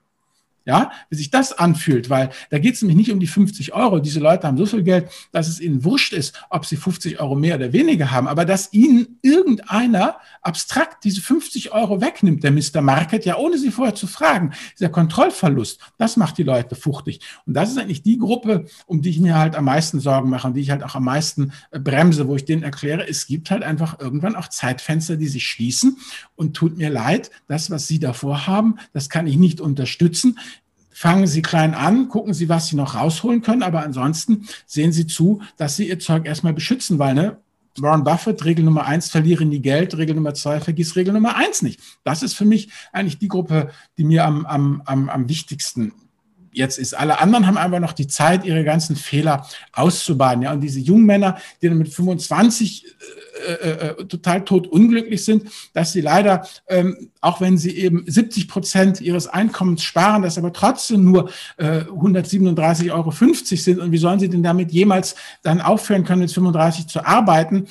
ja, wie sich das anfühlt, weil da geht es nämlich nicht um die 50 Euro. Diese Leute haben so viel Geld, dass es ihnen wurscht ist, ob sie 50 Euro mehr oder weniger haben, aber dass ihnen irgendeiner abstrakt diese 50 Euro wegnimmt, der Mr. Market, ja, ohne sie vorher zu fragen. Dieser Kontrollverlust, das macht die Leute fuchtig. Und das ist eigentlich die Gruppe, um die ich mir halt am meisten Sorgen mache und die ich halt auch am meisten äh, bremse, wo ich denen erkläre, es gibt halt einfach irgendwann auch Zeitfenster, die sich schließen und tut mir leid, das, was Sie davor haben, das kann ich nicht unterstützen fangen Sie klein an, gucken Sie, was Sie noch rausholen können, aber ansonsten sehen Sie zu, dass Sie Ihr Zeug erstmal beschützen, weil ne, Warren Buffett, Regel Nummer eins, verliere nie Geld, Regel Nummer zwei, vergiss Regel Nummer eins nicht. Das ist für mich eigentlich die Gruppe, die mir am, am, am, am wichtigsten jetzt ist. Alle anderen haben einfach noch die Zeit, ihre ganzen Fehler auszubaden. Ja, und diese jungen Männer, die dann mit 25 äh, äh, äh, total tot unglücklich sind, dass sie leider, ähm, auch wenn sie eben 70 Prozent ihres Einkommens sparen, dass aber trotzdem nur äh, 137,50 Euro sind. Und wie sollen sie denn damit jemals dann aufhören können, mit 35 zu arbeiten?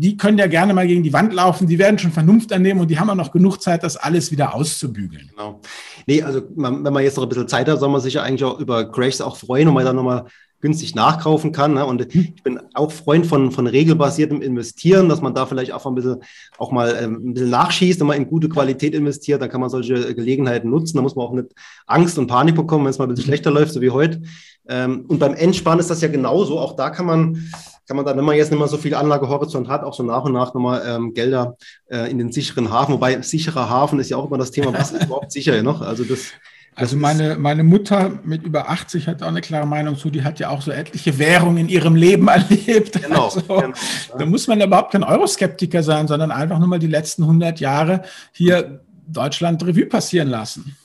Die können ja gerne mal gegen die Wand laufen, die werden schon Vernunft annehmen und die haben auch noch genug Zeit, das alles wieder auszubügeln. Genau. Nee, also man, wenn man jetzt noch ein bisschen Zeit hat, soll man sich ja eigentlich auch über Crashs auch freuen und man dann nochmal günstig nachkaufen kann. Ne? Und hm. ich bin auch Freund von, von regelbasiertem Investieren, dass man da vielleicht auch ein bisschen, auch mal ähm, ein bisschen nachschießt, wenn man in gute Qualität investiert, dann kann man solche Gelegenheiten nutzen. Da muss man auch nicht Angst und Panik bekommen, wenn es mal ein bisschen hm. schlechter läuft, so wie heute. Ähm, und beim Endsparen ist das ja genauso. Auch da kann man, kann man dann, wenn man jetzt nicht mehr so viel Anlagehorizont hat, auch so nach und nach nochmal ähm, Gelder äh, in den sicheren Hafen. Wobei sicherer Hafen ist ja auch immer das Thema, was ist überhaupt sicher noch? Also das also meine, meine Mutter mit über 80 hat auch eine klare Meinung zu, die hat ja auch so etliche Währungen in ihrem Leben (laughs) erlebt. Genau, also, genau. Da muss man überhaupt kein Euroskeptiker sein, sondern einfach nur mal die letzten 100 Jahre hier Deutschland Revue passieren lassen.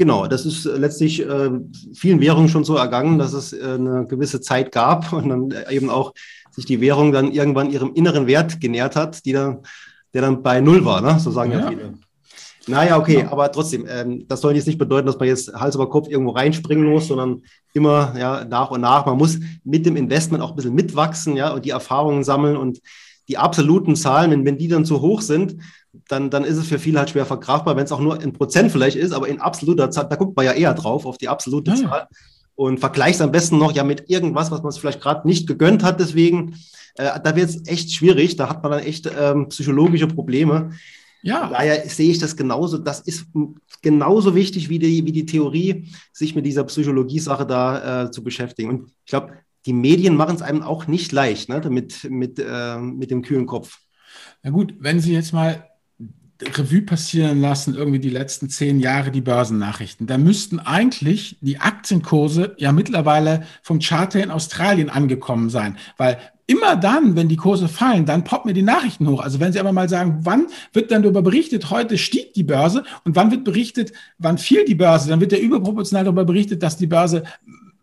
Genau, das ist letztlich äh, vielen Währungen schon so ergangen, dass es äh, eine gewisse Zeit gab (laughs) und dann eben auch sich die Währung dann irgendwann ihrem inneren Wert genährt hat, die dann, der dann bei Null war, ne? so sagen ja, ja viele. Naja, okay, ja. aber trotzdem, ähm, das soll jetzt nicht bedeuten, dass man jetzt Hals über Kopf irgendwo reinspringen muss, sondern immer ja, nach und nach. Man muss mit dem Investment auch ein bisschen mitwachsen ja, und die Erfahrungen sammeln und die absoluten Zahlen, wenn, wenn die dann zu hoch sind, dann, dann ist es für viele halt schwer verkraftbar, wenn es auch nur in Prozent vielleicht ist, aber in absoluter Zahl, da guckt man ja eher drauf, auf die absolute ja. Zahl und vergleicht es am besten noch ja mit irgendwas, was man sich vielleicht gerade nicht gegönnt hat. Deswegen, äh, da wird es echt schwierig, da hat man dann echt ähm, psychologische Probleme. Ja. daher sehe ich das genauso. Das ist genauso wichtig wie die, wie die Theorie, sich mit dieser Psychologie-Sache da äh, zu beschäftigen. Und ich glaube, die Medien machen es einem auch nicht leicht, ne, mit, mit, äh, mit dem kühlen Kopf. Na gut, wenn Sie jetzt mal Revue passieren lassen, irgendwie die letzten zehn Jahre die Börsennachrichten. Da müssten eigentlich die Aktienkurse ja mittlerweile vom Charter in Australien angekommen sein, weil immer dann, wenn die Kurse fallen, dann poppt mir die Nachrichten hoch. Also wenn Sie aber mal sagen, wann wird dann darüber berichtet, heute stieg die Börse und wann wird berichtet, wann fiel die Börse, dann wird ja überproportional darüber berichtet, dass die Börse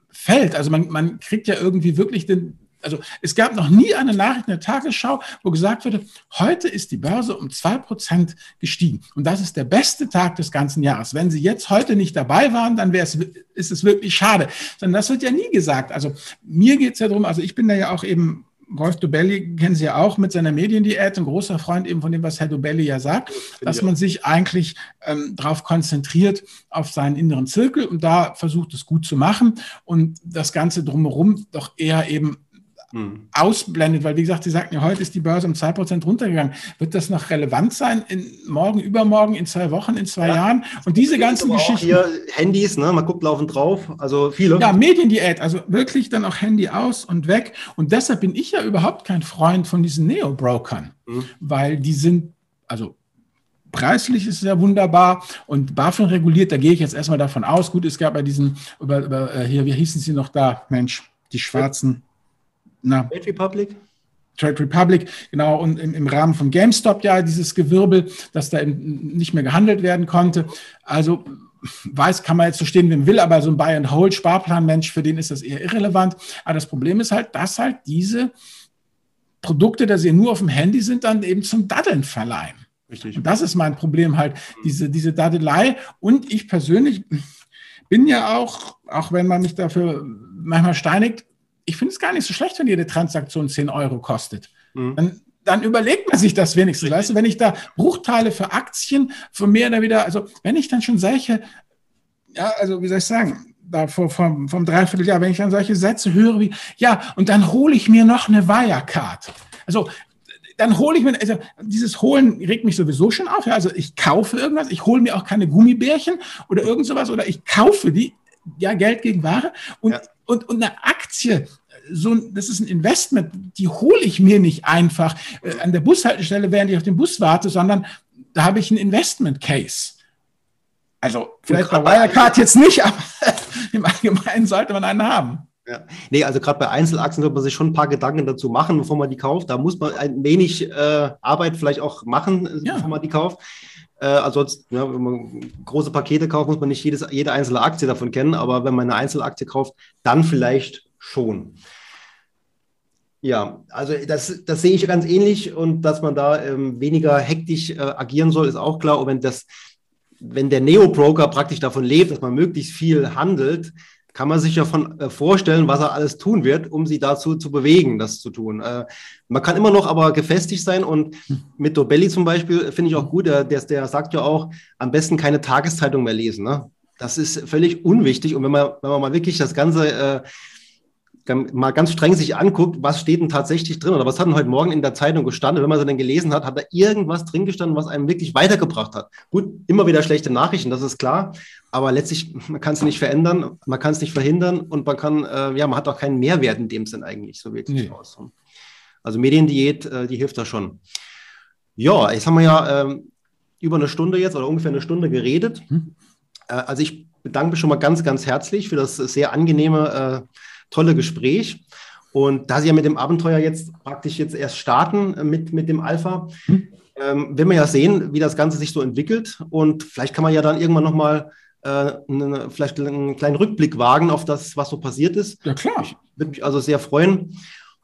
fällt. Also man, man kriegt ja irgendwie wirklich den, also es gab noch nie eine Nachricht in der Tagesschau, wo gesagt wurde, heute ist die Börse um zwei Prozent gestiegen. Und das ist der beste Tag des ganzen Jahres. Wenn Sie jetzt heute nicht dabei waren, dann wäre es, ist es wirklich schade. Sondern das wird ja nie gesagt. Also mir geht es ja darum, also ich bin da ja auch eben Wolf Dubelli kennen Sie ja auch mit seiner Mediendiät, ein großer Freund eben von dem, was Herr Dubelli ja sagt, dass man sich eigentlich ähm, darauf konzentriert, auf seinen inneren Zirkel und da versucht es gut zu machen und das Ganze drumherum doch eher eben mhm. ausblendet, weil wie gesagt, Sie sagten ja, heute ist die Börse um 2% runtergegangen. Wird das noch relevant sein in morgen, übermorgen, in zwei Wochen, in zwei ja. Jahren? Und diese ganzen Geschichten. Hier Handys, ne? man guckt laufend drauf, also viele. Ja, Mediendiät, also wirklich dann auch Handy aus und weg. Und deshalb bin ich ja überhaupt kein Freund von diesen Neo-Brokern, mhm. weil die sind, also preislich ist es ja wunderbar und BaFin reguliert, da gehe ich jetzt erstmal davon aus. Gut, es gab bei diesen, über, über, äh, hier, wie hießen sie noch da? Mensch, die Schwarzen na, Trade Republic? Trade Republic, genau, und im, im, Rahmen von GameStop ja dieses Gewirbel, dass da nicht mehr gehandelt werden konnte. Also weiß, kann man jetzt so stehen, wie man will, aber so ein Buy-and-Hold-Sparplan-Mensch, für den ist das eher irrelevant. Aber das Problem ist halt, dass halt diese Produkte, dass sie nur auf dem Handy sind, dann eben zum Daddeln verleihen. Richtig. Und das ist mein Problem halt, diese, diese Daddelei. Und ich persönlich bin ja auch, auch wenn man mich dafür manchmal steinigt, ich finde es gar nicht so schlecht, wenn jede Transaktion 10 Euro kostet. Mhm. Dann, dann überlegt man sich das wenigstens. Weißt du, wenn ich da Bruchteile für Aktien von mir da wieder, also wenn ich dann schon solche, ja, also wie soll ich sagen, da vor, vom, vom Dreivierteljahr, wenn ich dann solche Sätze höre wie, ja, und dann hole ich mir noch eine Wirecard. Also dann hole ich mir, also dieses Holen regt mich sowieso schon auf. Ja? Also ich kaufe irgendwas, ich hole mir auch keine Gummibärchen oder irgend sowas oder ich kaufe die, ja, Geld gegen Ware und ja und, und eine Aktie, so, das ist ein Investment, die hole ich mir nicht einfach äh, an der Bushaltestelle, während ich auf den Bus warte, sondern da habe ich einen Investment Case. Also vielleicht bei Wirecard jetzt nicht, (laughs) aber im Allgemeinen sollte man einen haben. Ja. Nee, also gerade bei Einzelaktien sollte man sich schon ein paar Gedanken dazu machen, bevor man die kauft. Da muss man ein wenig äh, Arbeit vielleicht auch machen, ja. bevor man die kauft. Äh, ansonsten, ja, wenn man große Pakete kauft, muss man nicht jedes, jede einzelne Aktie davon kennen, aber wenn man eine Einzelaktie kauft, dann vielleicht schon. Ja, also das, das sehe ich ganz ähnlich und dass man da ähm, weniger hektisch äh, agieren soll, ist auch klar. Und wenn das, wenn der Neo-Broker praktisch davon lebt, dass man möglichst viel handelt, kann man sich ja von äh, vorstellen, was er alles tun wird, um sie dazu zu bewegen, das zu tun. Äh, man kann immer noch aber gefestigt sein und mit Dobelli zum Beispiel finde ich auch gut, der, der, sagt ja auch, am besten keine Tageszeitung mehr lesen. Ne? Das ist völlig unwichtig und wenn man, wenn man mal wirklich das Ganze äh, mal ganz streng sich anguckt, was steht denn tatsächlich drin oder was hat denn heute Morgen in der Zeitung gestanden. Wenn man sie dann gelesen hat, hat da irgendwas drin gestanden, was einem wirklich weitergebracht hat. Gut, immer wieder schlechte Nachrichten, das ist klar, aber letztlich, man kann es nicht verändern, man kann es nicht verhindern und man kann, äh, ja, man hat auch keinen Mehrwert in dem Sinn eigentlich, so wirklich nee. aus. Also Mediendiät, äh, die hilft da schon. Ja, jetzt haben wir ja äh, über eine Stunde jetzt oder ungefähr eine Stunde geredet. Hm. Äh, also ich bedanke mich schon mal ganz, ganz herzlich für das sehr angenehme äh, tolle Gespräch. Und da Sie ja mit dem Abenteuer jetzt praktisch jetzt erst starten äh, mit, mit dem Alpha, hm. ähm, werden wir ja sehen, wie das Ganze sich so entwickelt. Und vielleicht kann man ja dann irgendwann nochmal äh, eine, vielleicht einen kleinen Rückblick wagen auf das, was so passiert ist. Ja, klar. Ich würde mich also sehr freuen.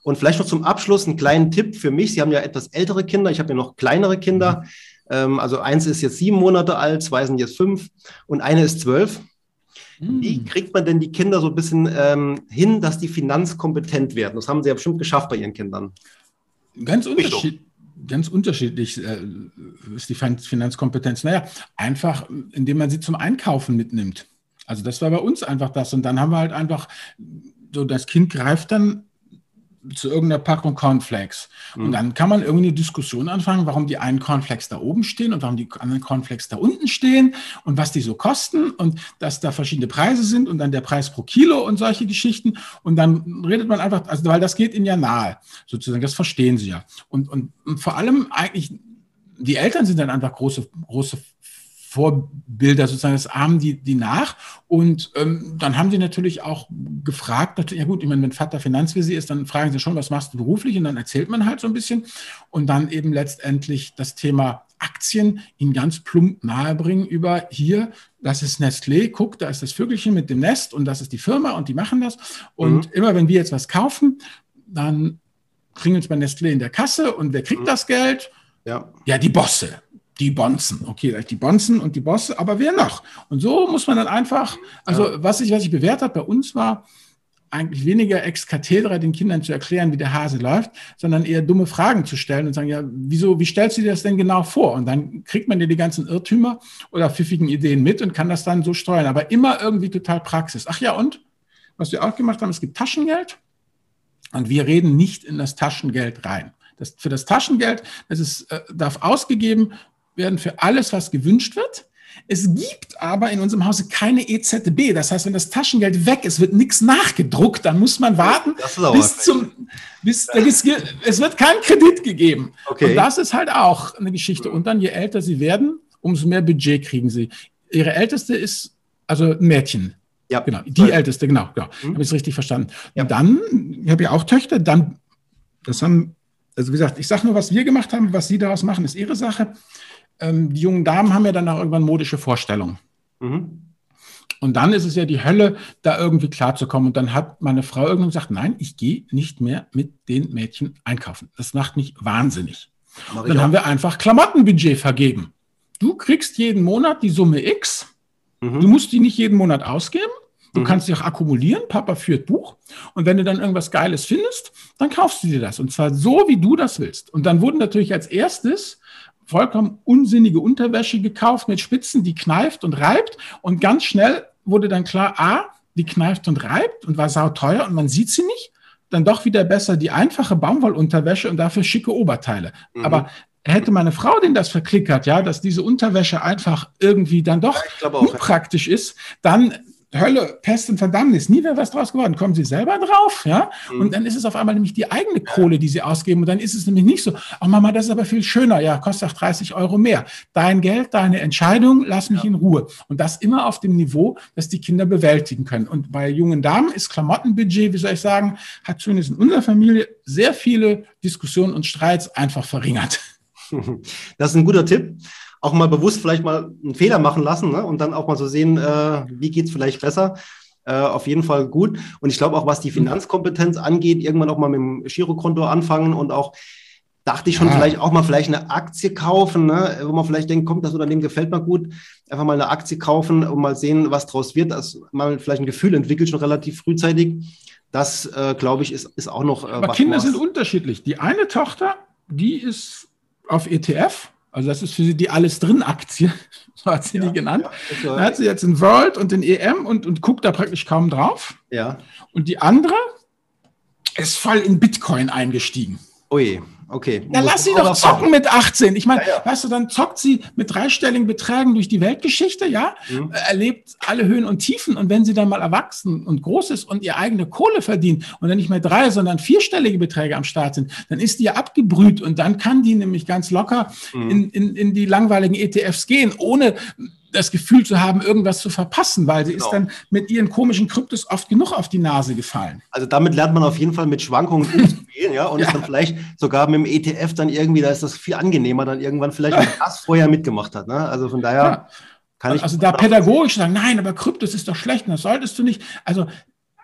Und vielleicht noch zum Abschluss einen kleinen Tipp für mich. Sie haben ja etwas ältere Kinder, ich habe ja noch kleinere Kinder. Mhm. also eins ist jetzt sieben Monate alt, zwei sind jetzt fünf und eine ist zwölf. Wie hm. kriegt man denn die Kinder so ein bisschen ähm, hin, dass die finanzkompetent werden? Das haben sie ja bestimmt geschafft bei ihren Kindern. Ganz unterschiedlich. Ganz unterschiedlich äh, ist die Finanzkompetenz. Naja, einfach, indem man sie zum Einkaufen mitnimmt. Also das war bei uns einfach das. Und dann haben wir halt einfach, so das Kind greift dann zu irgendeiner Packung Cornflakes. Mhm. Und dann kann man irgendwie eine Diskussion anfangen, warum die einen Cornflakes da oben stehen und warum die anderen Cornflakes da unten stehen und was die so kosten und dass da verschiedene Preise sind und dann der Preis pro Kilo und solche Geschichten. Und dann redet man einfach, also weil das geht ihnen ja nahe, sozusagen, das verstehen sie ja. Und, und, und vor allem eigentlich, die Eltern sind dann einfach große, große Vorbilder sozusagen, das ahmen die, die nach. Und ähm, dann haben sie natürlich auch gefragt, ja gut, ich meine, wenn Vater Finanzvisier ist, dann fragen sie schon, was machst du beruflich? Und dann erzählt man halt so ein bisschen. Und dann eben letztendlich das Thema Aktien ihnen ganz plump nahebringen über hier, das ist Nestlé, guck, da ist das Vögelchen mit dem Nest und das ist die Firma und die machen das. Und mhm. immer wenn wir jetzt was kaufen, dann kriegen wir uns bei Nestlé in der Kasse und wer kriegt mhm. das Geld? Ja. ja, die Bosse die Bonzen. Okay, die Bonzen und die Bosse, aber wer noch? Und so muss man dann einfach, also ja. was ich, was ich bewährt habe bei uns war, eigentlich weniger ex cathedra den Kindern zu erklären, wie der Hase läuft, sondern eher dumme Fragen zu stellen und sagen, ja, wieso, wie stellst du dir das denn genau vor? Und dann kriegt man dir die ganzen Irrtümer oder pfiffigen Ideen mit und kann das dann so steuern, aber immer irgendwie total Praxis. Ach ja, und was wir auch gemacht haben, es gibt Taschengeld und wir reden nicht in das Taschengeld rein. Das, für das Taschengeld, das ist, äh, darf ausgegeben werden für alles, was gewünscht wird. Es gibt aber in unserem Hause keine EZB. Das heißt, wenn das Taschengeld weg ist, wird nichts nachgedruckt. Dann muss man warten bis zum, bis, es wird kein Kredit gegeben. Okay. Und das ist halt auch eine Geschichte. Und dann, je älter sie werden, umso mehr Budget kriegen sie. Ihre älteste ist also ein Mädchen. Ja. Genau. Die Sorry. älteste, genau. genau. Hm. Habe ich es richtig verstanden. Ja. Dann, ich habe ja auch Töchter, dann, das haben, also wie gesagt, ich sage nur, was wir gemacht haben, was Sie daraus machen, ist Ihre Sache ähm, die jungen Damen haben ja dann auch irgendwann modische Vorstellungen. Mhm. Und dann ist es ja die Hölle, da irgendwie klarzukommen. Und dann hat meine Frau irgendwann gesagt, nein, ich gehe nicht mehr mit den Mädchen einkaufen. Das macht mich wahnsinnig. Und dann haben wir einfach Klamottenbudget vergeben. Du kriegst jeden Monat die Summe X. Mhm. Du musst die nicht jeden Monat ausgeben. Du mhm. kannst sie auch akkumulieren. Papa führt Buch. Und wenn du dann irgendwas Geiles findest, dann kaufst du dir das. Und zwar so, wie du das willst. Und dann wurden natürlich als erstes vollkommen unsinnige Unterwäsche gekauft mit Spitzen, die kneift und reibt. Und ganz schnell wurde dann klar, ah, die kneift und reibt und war sauteuer und man sieht sie nicht. Dann doch wieder besser die einfache Baumwollunterwäsche und dafür schicke Oberteile. Mhm. Aber hätte meine Frau denn das verklickert, ja, dass diese Unterwäsche einfach irgendwie dann doch ja, unpraktisch ist, dann Hölle, Pest und Verdammnis, nie wäre was draus geworden. Kommen Sie selber drauf, ja? Mhm. Und dann ist es auf einmal nämlich die eigene Kohle, die Sie ausgeben. Und dann ist es nämlich nicht so, oh Mama, das ist aber viel schöner. Ja, kostet auch 30 Euro mehr. Dein Geld, deine Entscheidung, lass mich ja. in Ruhe. Und das immer auf dem Niveau, das die Kinder bewältigen können. Und bei jungen Damen ist Klamottenbudget, wie soll ich sagen, hat zumindest in unserer Familie sehr viele Diskussionen und Streits einfach verringert. (laughs) Das ist ein guter Tipp auch mal bewusst vielleicht mal einen Fehler machen lassen ne? und dann auch mal so sehen, äh, wie geht es vielleicht besser. Äh, auf jeden Fall gut. Und ich glaube auch, was die Finanzkompetenz angeht, irgendwann auch mal mit dem Girokonto anfangen und auch dachte ich schon, ja. vielleicht auch mal vielleicht eine Aktie kaufen, ne? wo man vielleicht denkt, kommt das Unternehmen gefällt mir gut, einfach mal eine Aktie kaufen und mal sehen, was draus wird, dass man vielleicht ein Gefühl entwickelt, schon relativ frühzeitig. Das, äh, glaube ich, ist, ist auch noch. Äh, Aber Kinder sind unterschiedlich. Die eine Tochter, die ist auf ETF, also das ist für sie die alles drin Aktie, (laughs) so hat sie ja, die genannt. Ja, da hat sie jetzt den World und den EM und, und guckt da praktisch kaum drauf. Ja. Und die andere ist voll in Bitcoin eingestiegen. Ui. Okay. Ja, lass sie doch zocken mit 18. Ich meine, ja, ja. weißt du, dann zockt sie mit dreistelligen Beträgen durch die Weltgeschichte, ja, mhm. erlebt alle Höhen und Tiefen. Und wenn sie dann mal erwachsen und groß ist und ihr eigene Kohle verdient und dann nicht mehr drei, sondern vierstellige Beträge am Start sind, dann ist die ja abgebrüht und dann kann die nämlich ganz locker mhm. in, in, in die langweiligen ETFs gehen, ohne das Gefühl zu haben, irgendwas zu verpassen, weil sie genau. ist dann mit ihren komischen Kryptos oft genug auf die Nase gefallen. Also damit lernt man auf jeden Fall mit Schwankungen (laughs) umzugehen, ja, und ja. ist dann vielleicht sogar mit dem ETF dann irgendwie, da ist das viel angenehmer, dann irgendwann vielleicht, wenn das vorher mitgemacht hat. Ne? Also von daher ja. kann ich. Also da pädagogisch sagen, nein, aber Kryptos ist doch schlecht, das solltest du nicht. Also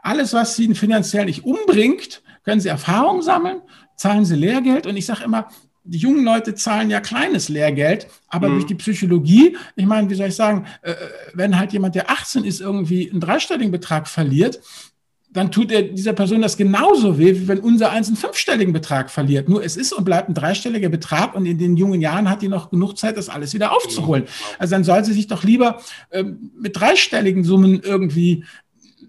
alles, was sie finanziell nicht umbringt, können sie Erfahrung sammeln, zahlen sie Lehrgeld und ich sage immer, die jungen Leute zahlen ja kleines Lehrgeld, aber mhm. durch die Psychologie, ich meine, wie soll ich sagen, äh, wenn halt jemand, der 18 ist, irgendwie einen dreistelligen Betrag verliert, dann tut er dieser Person das genauso weh, wie wenn unser eins einen fünfstelligen Betrag verliert. Nur es ist und bleibt ein dreistelliger Betrag und in den jungen Jahren hat die noch genug Zeit, das alles wieder aufzuholen. Mhm. Also dann soll sie sich doch lieber ähm, mit dreistelligen Summen irgendwie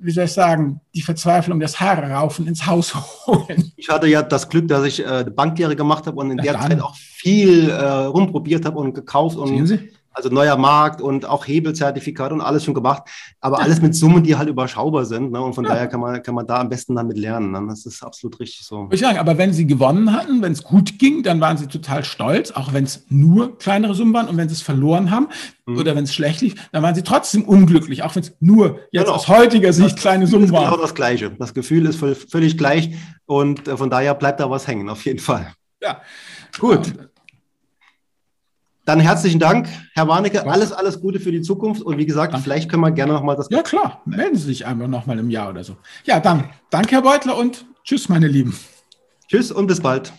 wie soll ich sagen, die Verzweiflung, das Haare raufen ins Haus (laughs) holen. Ich hatte ja das Glück, dass ich äh, Banklehre gemacht habe und in ja, der. Zeit auch viel äh, rumprobiert habe und gekauft und Sehen Sie? Also neuer Markt und auch Hebelzertifikat und alles schon gemacht, aber alles mit Summen, die halt überschaubar sind. Ne? Und von ja. daher kann man, kann man da am besten damit lernen. Ne? Das ist absolut richtig so. Ich sagen, aber wenn sie gewonnen hatten, wenn es gut ging, dann waren sie total stolz, auch wenn es nur kleinere Summen waren. Und wenn sie es verloren haben mhm. oder wenn es schlecht lief, dann waren sie trotzdem unglücklich, auch wenn es nur jetzt genau. aus heutiger Sicht das kleine Summen waren. Genau das Gleiche. Das Gefühl ist völlig gleich und äh, von daher bleibt da was hängen, auf jeden Fall. Ja, gut. Ja. Dann herzlichen Dank, Herr Warnecke. Alles, alles Gute für die Zukunft. Und wie gesagt, danke. vielleicht können wir gerne nochmal das. Ja, klar. Melden Sie sich einfach nochmal im Jahr oder so. Ja, dann danke, Herr Beutler, und tschüss, meine Lieben. Tschüss und bis bald.